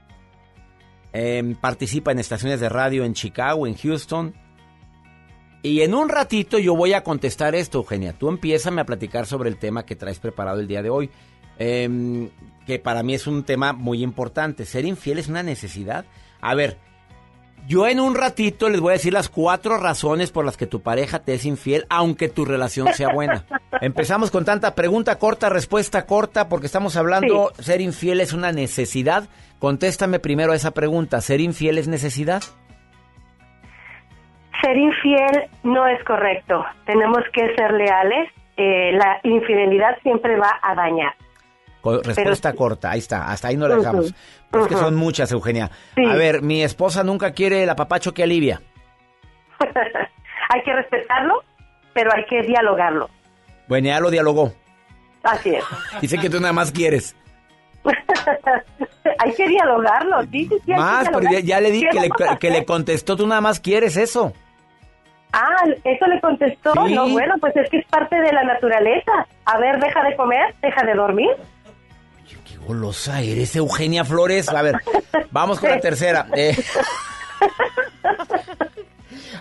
[SPEAKER 2] Eh, participa en estaciones de radio en Chicago, en Houston. Y en un ratito yo voy a contestar esto, Eugenia. Tú empiézame a platicar sobre el tema que traes preparado el día de hoy. Eh, que para mí es un tema muy importante. ¿Ser infiel es una necesidad? A ver, yo en un ratito les voy a decir las cuatro razones por las que tu pareja te es infiel, aunque tu relación sea buena. *laughs* Empezamos con tanta pregunta corta, respuesta corta, porque estamos hablando, ser infiel es una necesidad. Contéstame primero a esa pregunta, ¿ser infiel es necesidad?
[SPEAKER 44] Ser infiel no es correcto. Tenemos que ser leales. Eh, la infidelidad siempre va a dañar.
[SPEAKER 2] Respuesta corta, ahí está, hasta ahí no la dejamos. Pues que son muchas, Eugenia.
[SPEAKER 44] Sí.
[SPEAKER 2] A ver, mi esposa nunca quiere el apapacho que alivia. *laughs*
[SPEAKER 44] hay que respetarlo, pero hay que dialogarlo.
[SPEAKER 2] Bueno, ya lo dialogó.
[SPEAKER 44] Así es.
[SPEAKER 2] Dice que tú nada más quieres. *laughs*
[SPEAKER 44] hay que dialogarlo, sí, sí,
[SPEAKER 2] Más, pero ya, le di que le, que le contestó, tú nada más quieres eso.
[SPEAKER 44] Ah, eso le contestó. No, bueno, pues es que es parte de la naturaleza. A ver, deja de comer, deja de dormir.
[SPEAKER 2] Golosa eres, Eugenia Flores. A ver, vamos con la tercera. Eh. *laughs*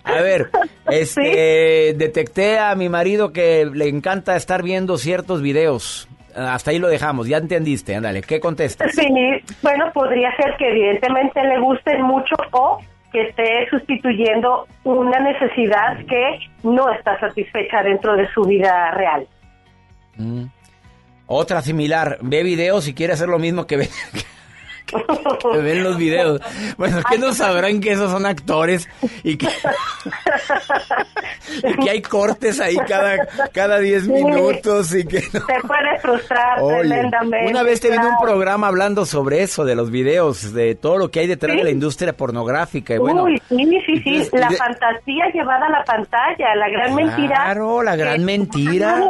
[SPEAKER 2] A ver, este, detecté a mi marido que le encanta estar viendo ciertos videos. Hasta ahí lo dejamos, ya entendiste, ándale, ¿qué contestas?
[SPEAKER 44] Sí, bueno, podría ser que evidentemente le gusten mucho o que esté sustituyendo una necesidad que no está satisfecha dentro de su vida real.
[SPEAKER 2] Mm. Otra similar, ve videos y quiere hacer lo mismo que ve, *laughs* que ven los videos. Bueno, que no sabrán que esos son actores y que, que hay cortes ahí cada, cada 10 minutos y que
[SPEAKER 44] Te puede frustrar tremendamente.
[SPEAKER 2] Una vez te vino un programa hablando sobre eso, de los videos, de todo lo que hay detrás de la industria pornográfica. Y bueno,
[SPEAKER 44] Uy, sí, sí, sí. La fantasía llevada a la pantalla, la gran mentira.
[SPEAKER 2] Claro, la gran mentira.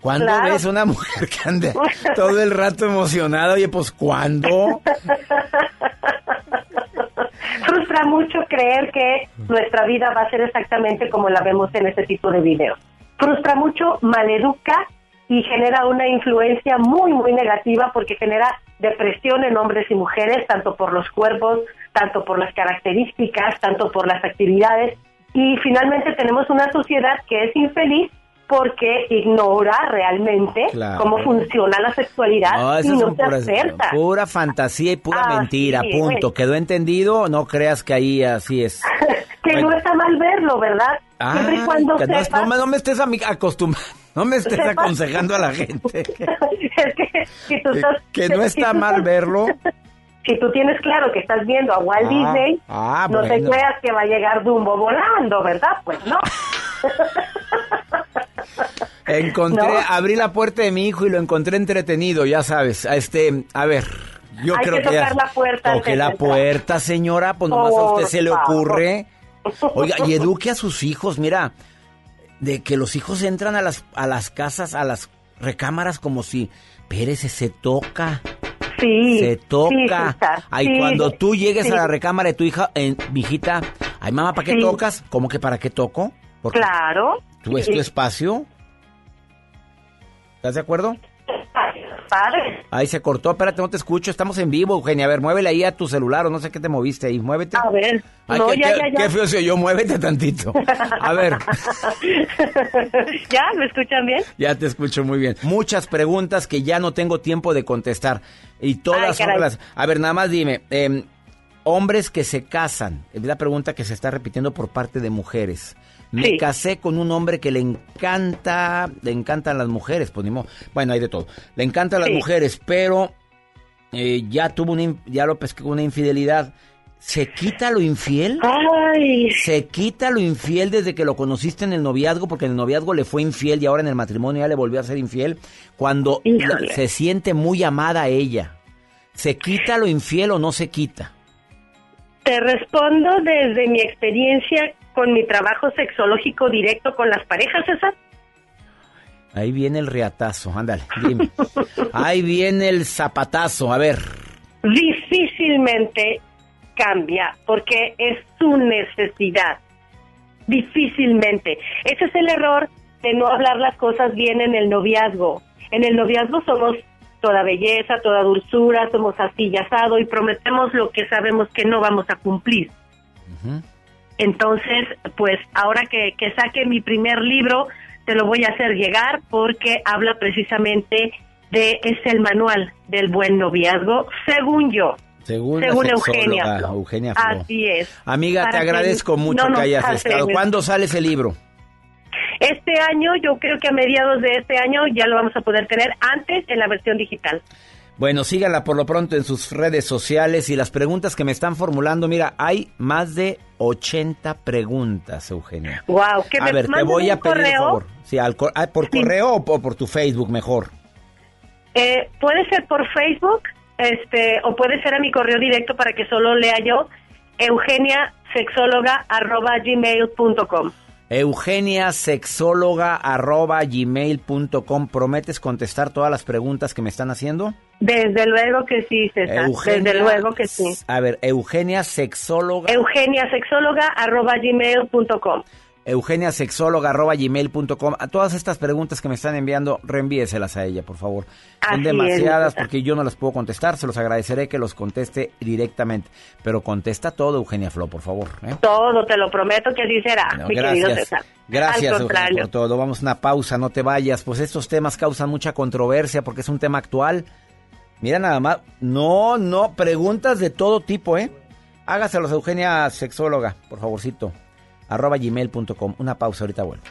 [SPEAKER 2] ¿Cuándo ves una mujer que anda todo el rato emocionada? Oye, pues ¿cuándo? *laughs*
[SPEAKER 44] Frustra mucho creer que nuestra vida va a ser exactamente como la vemos en ese tipo de videos. Frustra mucho, maleduca y genera una influencia muy, muy negativa porque genera depresión en hombres y mujeres, tanto por los cuerpos, tanto por las características, tanto por las actividades. Y finalmente tenemos una sociedad que es infeliz porque ignora realmente cómo funciona la sexualidad y no se
[SPEAKER 2] pura,
[SPEAKER 44] acerta.
[SPEAKER 2] Pura fantasía y pura mentira, punto. ¿Quedó entendido? No creas que ahí así es. *laughs*
[SPEAKER 44] que no está mal verlo, ¿verdad? Siempre y cuando sepas,
[SPEAKER 2] no, no, me estés acostumbrando, *laughs* no me estés
[SPEAKER 44] sepas.
[SPEAKER 2] aconsejando a la gente. *laughs*
[SPEAKER 44] es que, si tú estás,
[SPEAKER 2] que no está
[SPEAKER 44] si
[SPEAKER 2] mal verlo.
[SPEAKER 44] Si tú tienes claro que estás viendo a Walt
[SPEAKER 2] Ah,
[SPEAKER 44] Disney,
[SPEAKER 2] ah,
[SPEAKER 44] no te creas que va a llegar Dumbo volando, ¿verdad? Pues no.
[SPEAKER 2] Encontré,
[SPEAKER 44] ¿No?
[SPEAKER 2] abrí la puerta de mi hijo y lo encontré entretenido, ya sabes. A Este, a ver, yo
[SPEAKER 44] Hay
[SPEAKER 2] creo
[SPEAKER 44] que
[SPEAKER 2] que ya-
[SPEAKER 44] tocar la puerta
[SPEAKER 2] Toque la
[SPEAKER 44] entrar.
[SPEAKER 2] puerta, señora, pues nomás a usted se le ocurre. Oiga, y *laughs* eduque a sus hijos, mira, de que los hijos entran a las a las casas, a las recámaras como si, espérese, se toca.
[SPEAKER 44] Sí.
[SPEAKER 2] Se toca.
[SPEAKER 44] sí,
[SPEAKER 2] Ay,
[SPEAKER 44] sí,
[SPEAKER 2] cuando tú llegues a la recámara de tu hija, eh, mi hijita, ay, mamá, ¿para qué tocas? ¿Cómo que para qué toco? Porque
[SPEAKER 44] Claro.
[SPEAKER 2] Tú es tu espacio. ¿Estás de acuerdo?
[SPEAKER 44] Padre.
[SPEAKER 2] Ahí se cortó, espérate, no te escucho, estamos en vivo, Eugenia. A ver, muévele ahí a tu celular o no sé qué te moviste ahí, muévete.
[SPEAKER 44] A ver.
[SPEAKER 2] Ay,
[SPEAKER 44] no,
[SPEAKER 2] qué,
[SPEAKER 44] ya, ya, ya.
[SPEAKER 2] qué feo se oyó, muévete tantito. A ver, *laughs*
[SPEAKER 44] ¿Ya? ¿Me escuchan bien?
[SPEAKER 2] ya te escucho muy bien. Muchas preguntas que ya no tengo tiempo de contestar. Y todas
[SPEAKER 44] Ay,
[SPEAKER 2] son las... A ver, nada más dime, em, hombres que se casan, es la pregunta que se está repitiendo por parte de mujeres. Me
[SPEAKER 44] Sí.
[SPEAKER 2] casé con un hombre que le encanta, le encantan las mujeres, pues ni modo. Bueno, hay de todo. Le encantan las mujeres, pero eh, ya tuvo una, ya lo pesqué con una infidelidad. ¿Se quita lo infiel?
[SPEAKER 44] Ay.
[SPEAKER 2] ¿Se quita lo infiel desde que lo conociste en el noviazgo? Porque en el noviazgo le fue infiel y ahora en el matrimonio ya le volvió a ser infiel. Cuando
[SPEAKER 44] Híjole.
[SPEAKER 2] se siente muy amada a ella. ¿Se quita lo infiel o no se quita?
[SPEAKER 44] Te respondo desde mi experiencia con mi trabajo sexológico directo con las parejas, César.
[SPEAKER 2] Ahí viene el reatazo, ándale, dime. Ahí viene el zapatazo, a ver.
[SPEAKER 44] Difícilmente cambia porque es su necesidad. Difícilmente. Ese es el error de no hablar las cosas bien en el noviazgo. En el noviazgo somos toda belleza, toda dulzura, somos así y asado y prometemos lo que sabemos que no vamos a cumplir. Entonces, pues ahora que, que saque mi primer libro, te lo voy a hacer llegar porque habla precisamente de, es el manual del buen noviazgo, según yo.
[SPEAKER 2] Según,
[SPEAKER 44] Según Eugenia.
[SPEAKER 2] Eugenia Flo.
[SPEAKER 44] Así es.
[SPEAKER 2] Amiga,
[SPEAKER 44] Para
[SPEAKER 2] te
[SPEAKER 44] que
[SPEAKER 2] agradezco mucho
[SPEAKER 44] no
[SPEAKER 2] que hayas estado. ¿Cuándo sale ese libro?
[SPEAKER 44] Este año, yo creo que a mediados de este año ya lo vamos a poder tener antes en la versión digital.
[SPEAKER 2] Bueno, síganla por lo pronto en sus redes sociales y las preguntas que me están formulando. Mira, hay más de 80 preguntas, Eugenia.
[SPEAKER 44] Wow, que
[SPEAKER 2] a
[SPEAKER 44] me
[SPEAKER 2] ver, te voy a pedir
[SPEAKER 44] correo.
[SPEAKER 2] favor. Sí, al co- ah, ¿Por correo o por, por tu Facebook mejor?
[SPEAKER 44] Eh, puede ser por Facebook, este, o puede ser a mi correo directo para que solo lea yo, eugeniasexóloga arroba gmail.com.
[SPEAKER 6] Eugenia Sexóloga arroba gmail.com. ¿Prometes contestar todas las preguntas que me están haciendo?
[SPEAKER 44] Desde luego que sí, César. Desde luego que sí.
[SPEAKER 6] A ver, Eugenia Sexóloga.
[SPEAKER 44] Eugenia Sexóloga arroba gmail.com
[SPEAKER 6] eugeniasexóloga.gmail.com. A todas estas preguntas que me están enviando, reenvíeselas a ella, por favor. Son demasiadas porque yo no las puedo contestar. Se los agradeceré que los conteste directamente. Pero contesta todo, Eugenia Flo, por favor. ¿eh?
[SPEAKER 44] Todo, te lo prometo que así será, mi
[SPEAKER 6] gracias.
[SPEAKER 44] querido César.
[SPEAKER 6] Gracias, Eugenia, por todo. Vamos a una pausa, no te vayas. Pues estos temas causan mucha controversia porque es un tema actual. Mira nada más. No, no, preguntas de todo tipo, ¿eh? Hágaselos Eugenia Sexóloga, por favorcito arroba gmail.com. Una pausa, ahorita vuelvo.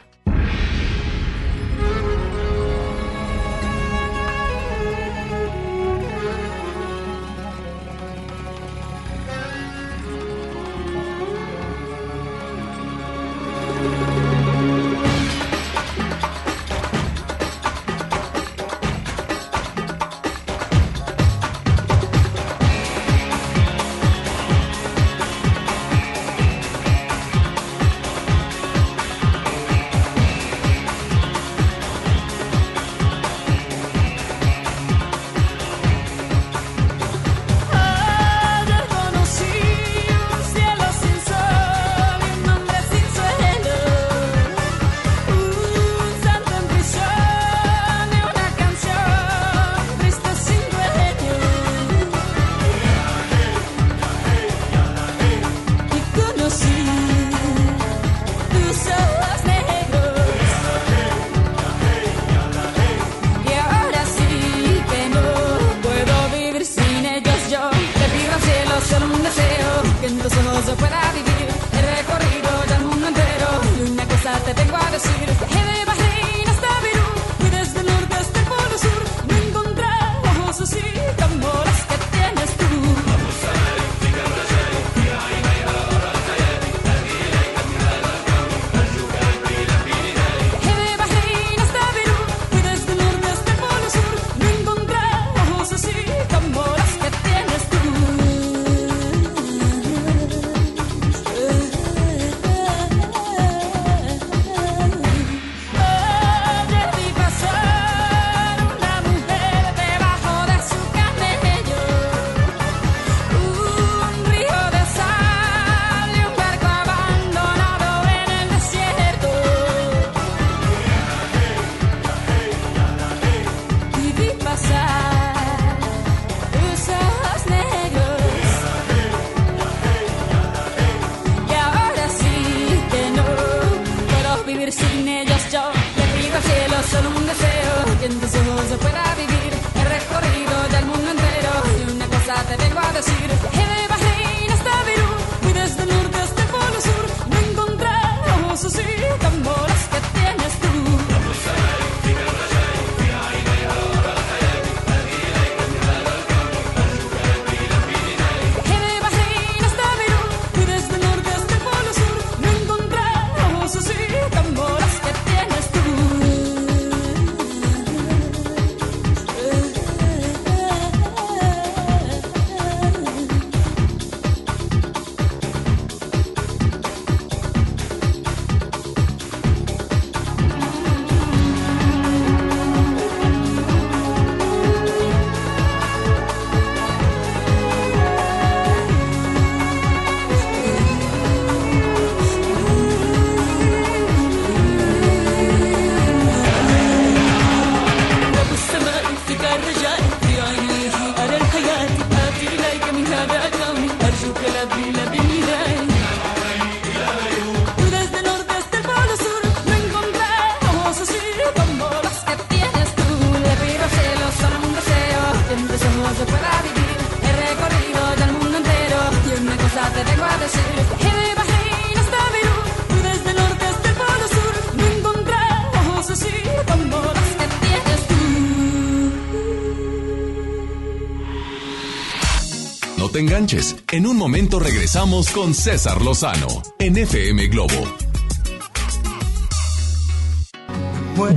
[SPEAKER 1] En un momento regresamos con César Lozano en FM Globo.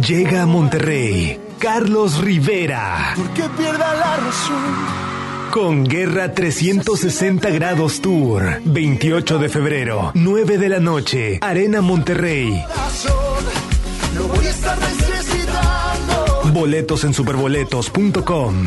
[SPEAKER 10] Llega a Monterrey Carlos Rivera.
[SPEAKER 14] Porque pierda la razón
[SPEAKER 10] Con Guerra 360 Grados Tour. 28 de febrero, 9 de la noche, Arena Monterrey. Boletos en superboletos.com.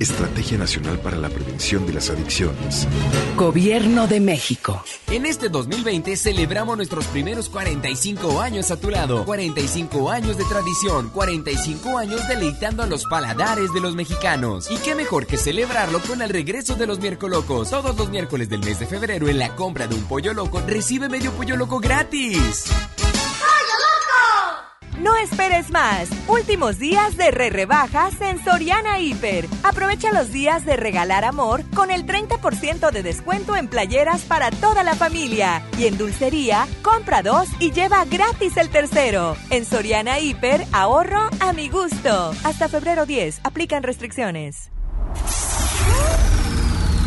[SPEAKER 14] Estrategia Nacional para la Prevención de las Adicciones.
[SPEAKER 46] Gobierno de México.
[SPEAKER 47] En este 2020 celebramos nuestros primeros 45 años a tu lado. 45 años de tradición, 45 años deleitando a los paladares de los mexicanos. Y qué mejor que celebrarlo con el regreso de los miércoles locos. Todos los miércoles del mes de febrero en la compra de un pollo loco recibe medio pollo loco gratis.
[SPEAKER 13] No esperes más. Últimos días de re rebajas en Soriana Hiper. Aprovecha los días de regalar amor con el 30% de descuento en playeras para toda la familia. Y en dulcería, compra dos y lleva gratis el tercero. En Soriana Hiper, ahorro a mi gusto. Hasta febrero 10, aplican restricciones.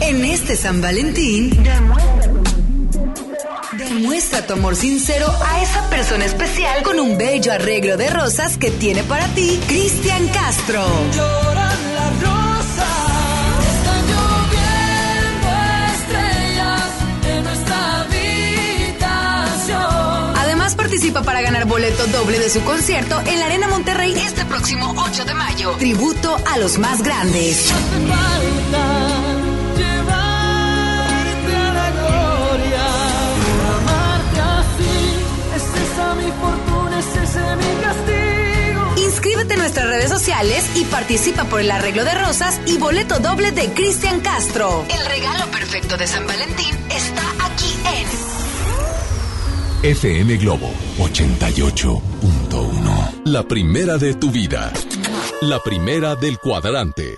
[SPEAKER 21] En este San Valentín, tu amor sincero a esa persona especial con un bello arreglo de rosas que tiene para ti Cristian Castro.
[SPEAKER 6] Lloran las rosas, están lloviendo estrellas en nuestra habitación.
[SPEAKER 21] Además participa para ganar boleto doble de su concierto en la Arena Monterrey este próximo 8 de mayo. Tributo a los más grandes. Redes sociales y participa por el arreglo de rosas y boleto doble de Cristian Castro. El regalo perfecto de San Valentín está aquí en
[SPEAKER 1] FM Globo 88.1. La primera de tu vida. La primera del cuadrante.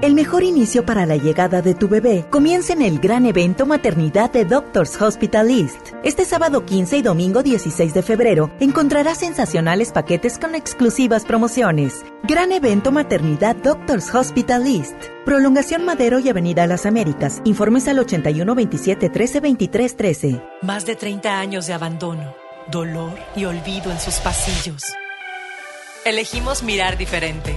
[SPEAKER 48] El mejor inicio para la llegada de tu bebé comienza en el gran evento Maternidad de Doctors Hospital East. Este sábado 15 y domingo 16 de febrero encontrarás sensacionales paquetes con exclusivas promociones. Gran evento Maternidad Doctors Hospital East. Prolongación Madero y Avenida Las Américas. Informes al 81 27 13 23 13.
[SPEAKER 20] Más de 30 años de abandono, dolor y olvido en sus pasillos. Elegimos mirar diferente.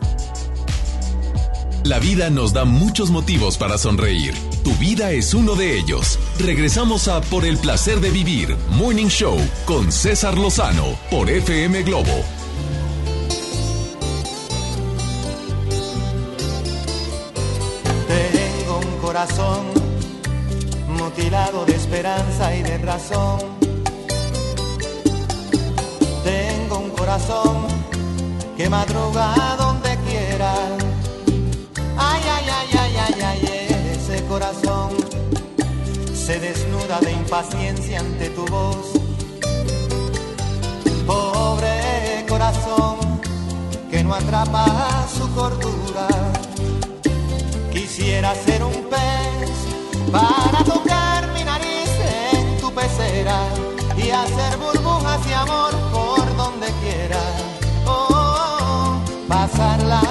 [SPEAKER 1] La vida nos da muchos motivos para sonreír. Tu vida es uno de ellos. Regresamos a Por el placer de vivir, Morning Show, con César Lozano, por FM Globo.
[SPEAKER 49] Tengo un corazón mutilado de esperanza y de razón. Tengo un corazón que madruga donde quiera. Ay, ay, ay, ay, ay, ay, ese corazón se desnuda de impaciencia ante tu voz. Pobre corazón que no atrapa su cordura. Quisiera ser un pez para tocar mi nariz en tu pecera y hacer burbujas y amor por donde quiera. Oh, oh, oh pasarla.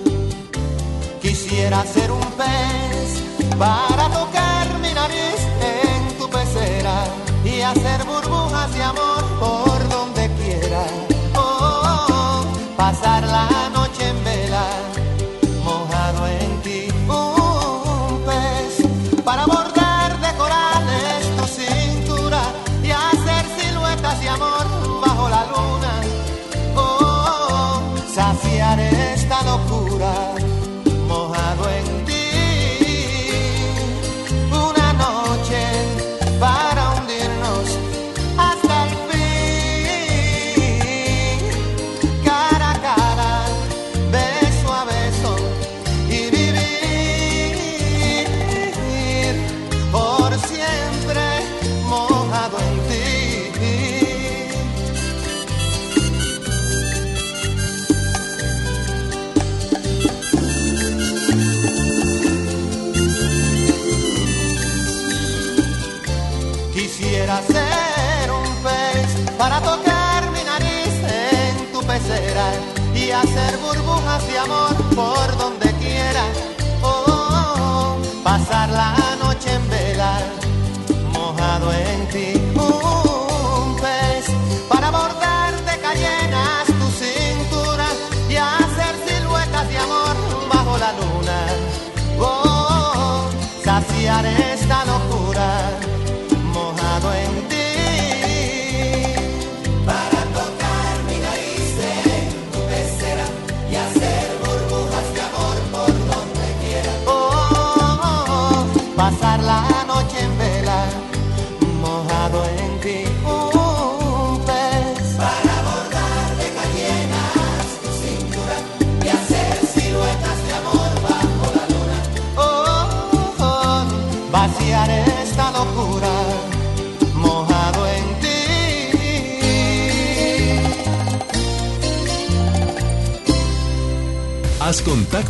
[SPEAKER 49] Quisiera ser un pez para tocar mi nariz en tu pecera y hacer burbujas de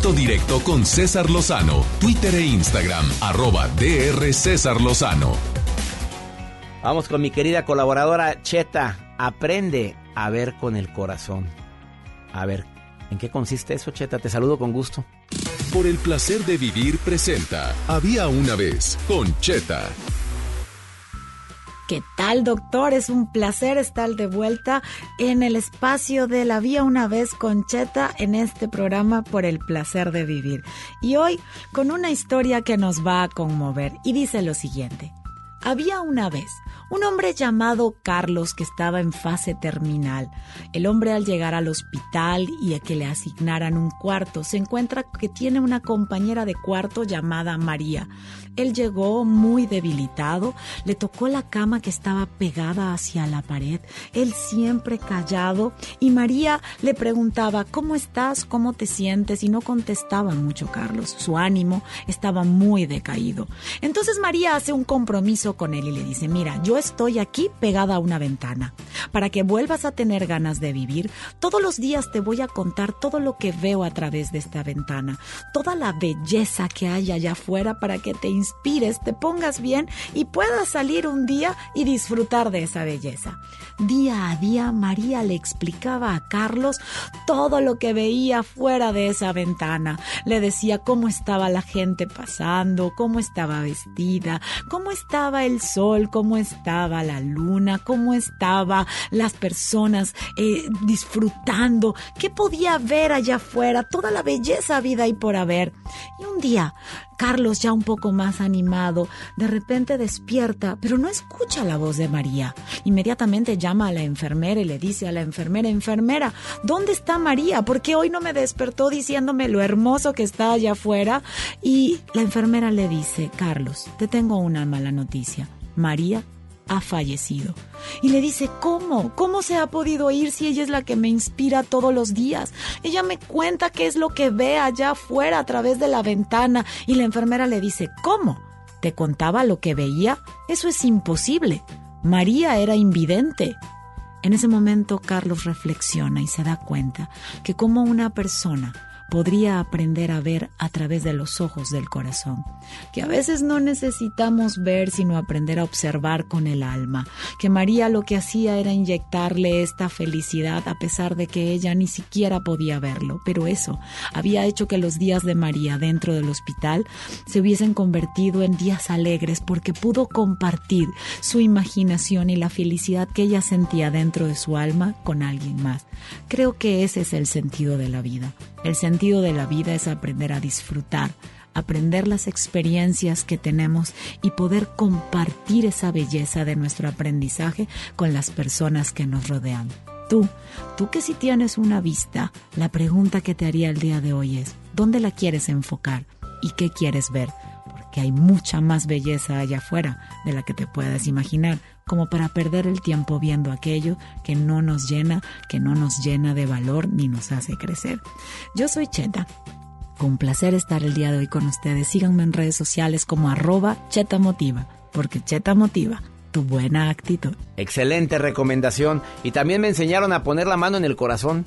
[SPEAKER 1] contacto directo con César Lozano, Twitter e Instagram, arroba DR César Lozano.
[SPEAKER 6] Vamos con mi querida colaboradora Cheta. Aprende a ver con el corazón. A ver, ¿en qué consiste eso, Cheta? Te saludo con gusto.
[SPEAKER 1] Por el placer de vivir presenta Había una vez con Cheta.
[SPEAKER 9] ¿Qué tal, doctor? Es un placer estar de vuelta en el espacio de la vía una vez con Cheta en este programa por el placer de vivir. Y hoy con una historia que nos va a conmover y dice lo siguiente. Había una vez un hombre llamado Carlos que estaba en fase terminal. El hombre al llegar al hospital y a que le asignaran un cuarto, se encuentra que tiene una compañera de cuarto llamada María. Él llegó muy debilitado, le tocó la cama que estaba pegada hacia la pared, él siempre callado, y María le preguntaba, ¿cómo estás? ¿Cómo te sientes? Y no contestaba mucho Carlos, su ánimo estaba muy decaído. Entonces María hace un compromiso con él y le dice, mira, yo estoy aquí pegada a una ventana. para que vuelvas a tener ganas de vivir, todos los días te voy a contar todo lo que veo a través de esta ventana, toda la belleza que hay allá afuera para que te inspires, te pongas bien y puedas salir un día y disfrutar de esa belleza. Día a día María le explicaba a Carlos todo lo que veía fuera de esa ventana. Le decía cómo estaba la gente pasando, cómo estaba vestida, cómo estaba el sol, cómo estaba la luna, cómo estaba las personas eh, disfrutando, qué podía ver allá afuera, toda la belleza vida y por haber. Y un día Carlos, ya un poco más animado, de repente despierta, pero no escucha la voz de María. Inmediatamente llama a la enfermera y le dice a la enfermera, enfermera, ¿dónde está María? ¿Por qué hoy no me despertó diciéndome lo hermoso que está allá afuera? Y la enfermera le dice, Carlos, te tengo una mala noticia. María ha fallecido. Y le dice, ¿cómo? ¿Cómo se ha podido ir si ella es la que me inspira todos los días? Ella me cuenta qué es lo que ve allá afuera a través de la ventana. Y la enfermera le dice, ¿cómo? ¿Te contaba lo que veía? Eso es imposible. María era invidente. En ese momento Carlos reflexiona y se da cuenta que como una persona podría aprender a ver a través de los ojos del corazón, que a veces no necesitamos ver sino aprender a observar con el alma, que María lo que hacía era inyectarle esta felicidad a pesar de que ella ni siquiera podía verlo, pero eso había hecho que los días de María dentro del hospital se hubiesen convertido en días alegres porque pudo compartir su imaginación y la felicidad que ella sentía dentro de su alma con alguien más. Creo que ese es el sentido de la vida. El sentido de la vida es aprender a disfrutar, aprender las experiencias que tenemos y poder compartir esa belleza de nuestro aprendizaje con las personas que nos rodean. Tú, tú que si tienes una vista, la pregunta que te haría el día de hoy es, ¿dónde la quieres enfocar y qué quieres ver? Porque hay mucha más belleza allá afuera de la que te puedas imaginar como para perder el tiempo viendo aquello que no nos llena, que no nos llena de valor ni nos hace crecer. Yo soy Cheta. Fue un placer estar el día de hoy con ustedes. Síganme en redes sociales como arroba Cheta Motiva, porque Cheta Motiva tu buena actitud.
[SPEAKER 2] Excelente recomendación. Y también me enseñaron a poner la mano en el corazón.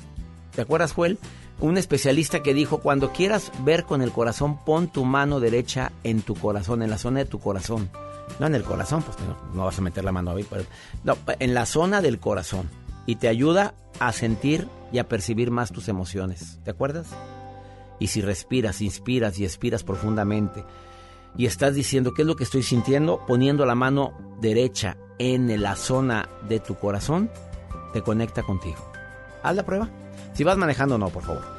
[SPEAKER 2] ¿Te acuerdas, Joel? Un especialista que dijo, cuando quieras ver con el corazón, pon tu mano derecha en tu corazón, en la zona de tu corazón. No en el corazón, pues no, vas a meter la mano ahí. Pero, no, en la zona del corazón. Y te ayuda a sentir y a percibir más tus emociones. ¿Te acuerdas? Y si respiras, inspiras y expiras profundamente y estás diciendo qué es lo que estoy sintiendo, poniendo la mano derecha en la zona de tu corazón, te conecta contigo. Haz la prueba. Si vas manejando, no, por favor.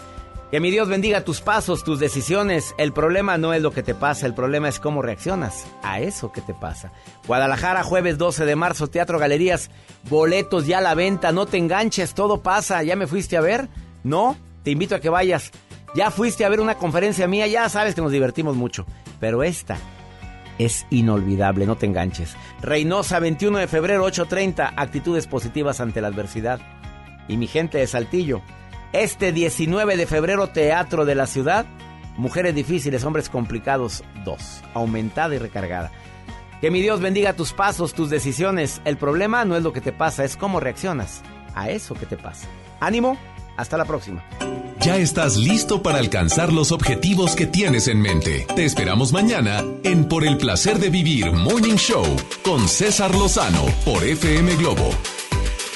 [SPEAKER 2] Que mi Dios bendiga tus pasos, tus decisiones. El problema no es lo que te pasa, el problema es cómo reaccionas a eso que te pasa. Guadalajara, jueves 12 de marzo, Teatro Galerías, boletos ya a la venta, no te enganches, todo pasa. ¿Ya me fuiste a ver? No, te invito a que vayas. Ya fuiste a ver una conferencia mía, ya sabes que nos divertimos mucho. Pero esta es inolvidable, no te enganches. Reynosa, 21 de febrero, 8.30, actitudes positivas ante la adversidad. Y mi gente de Saltillo, este 19 de febrero, Teatro de la Ciudad, Mujeres Difíciles, Hombres Complicados 2, aumentada y recargada. Que mi Dios bendiga tus pasos, tus decisiones. El problema no es lo que te pasa, es cómo reaccionas a eso que te pasa. Ánimo, hasta la próxima.
[SPEAKER 1] Ya estás listo para alcanzar los objetivos que tienes en mente. Te esperamos mañana en Por el Placer de Vivir Morning Show con César Lozano por FM Globo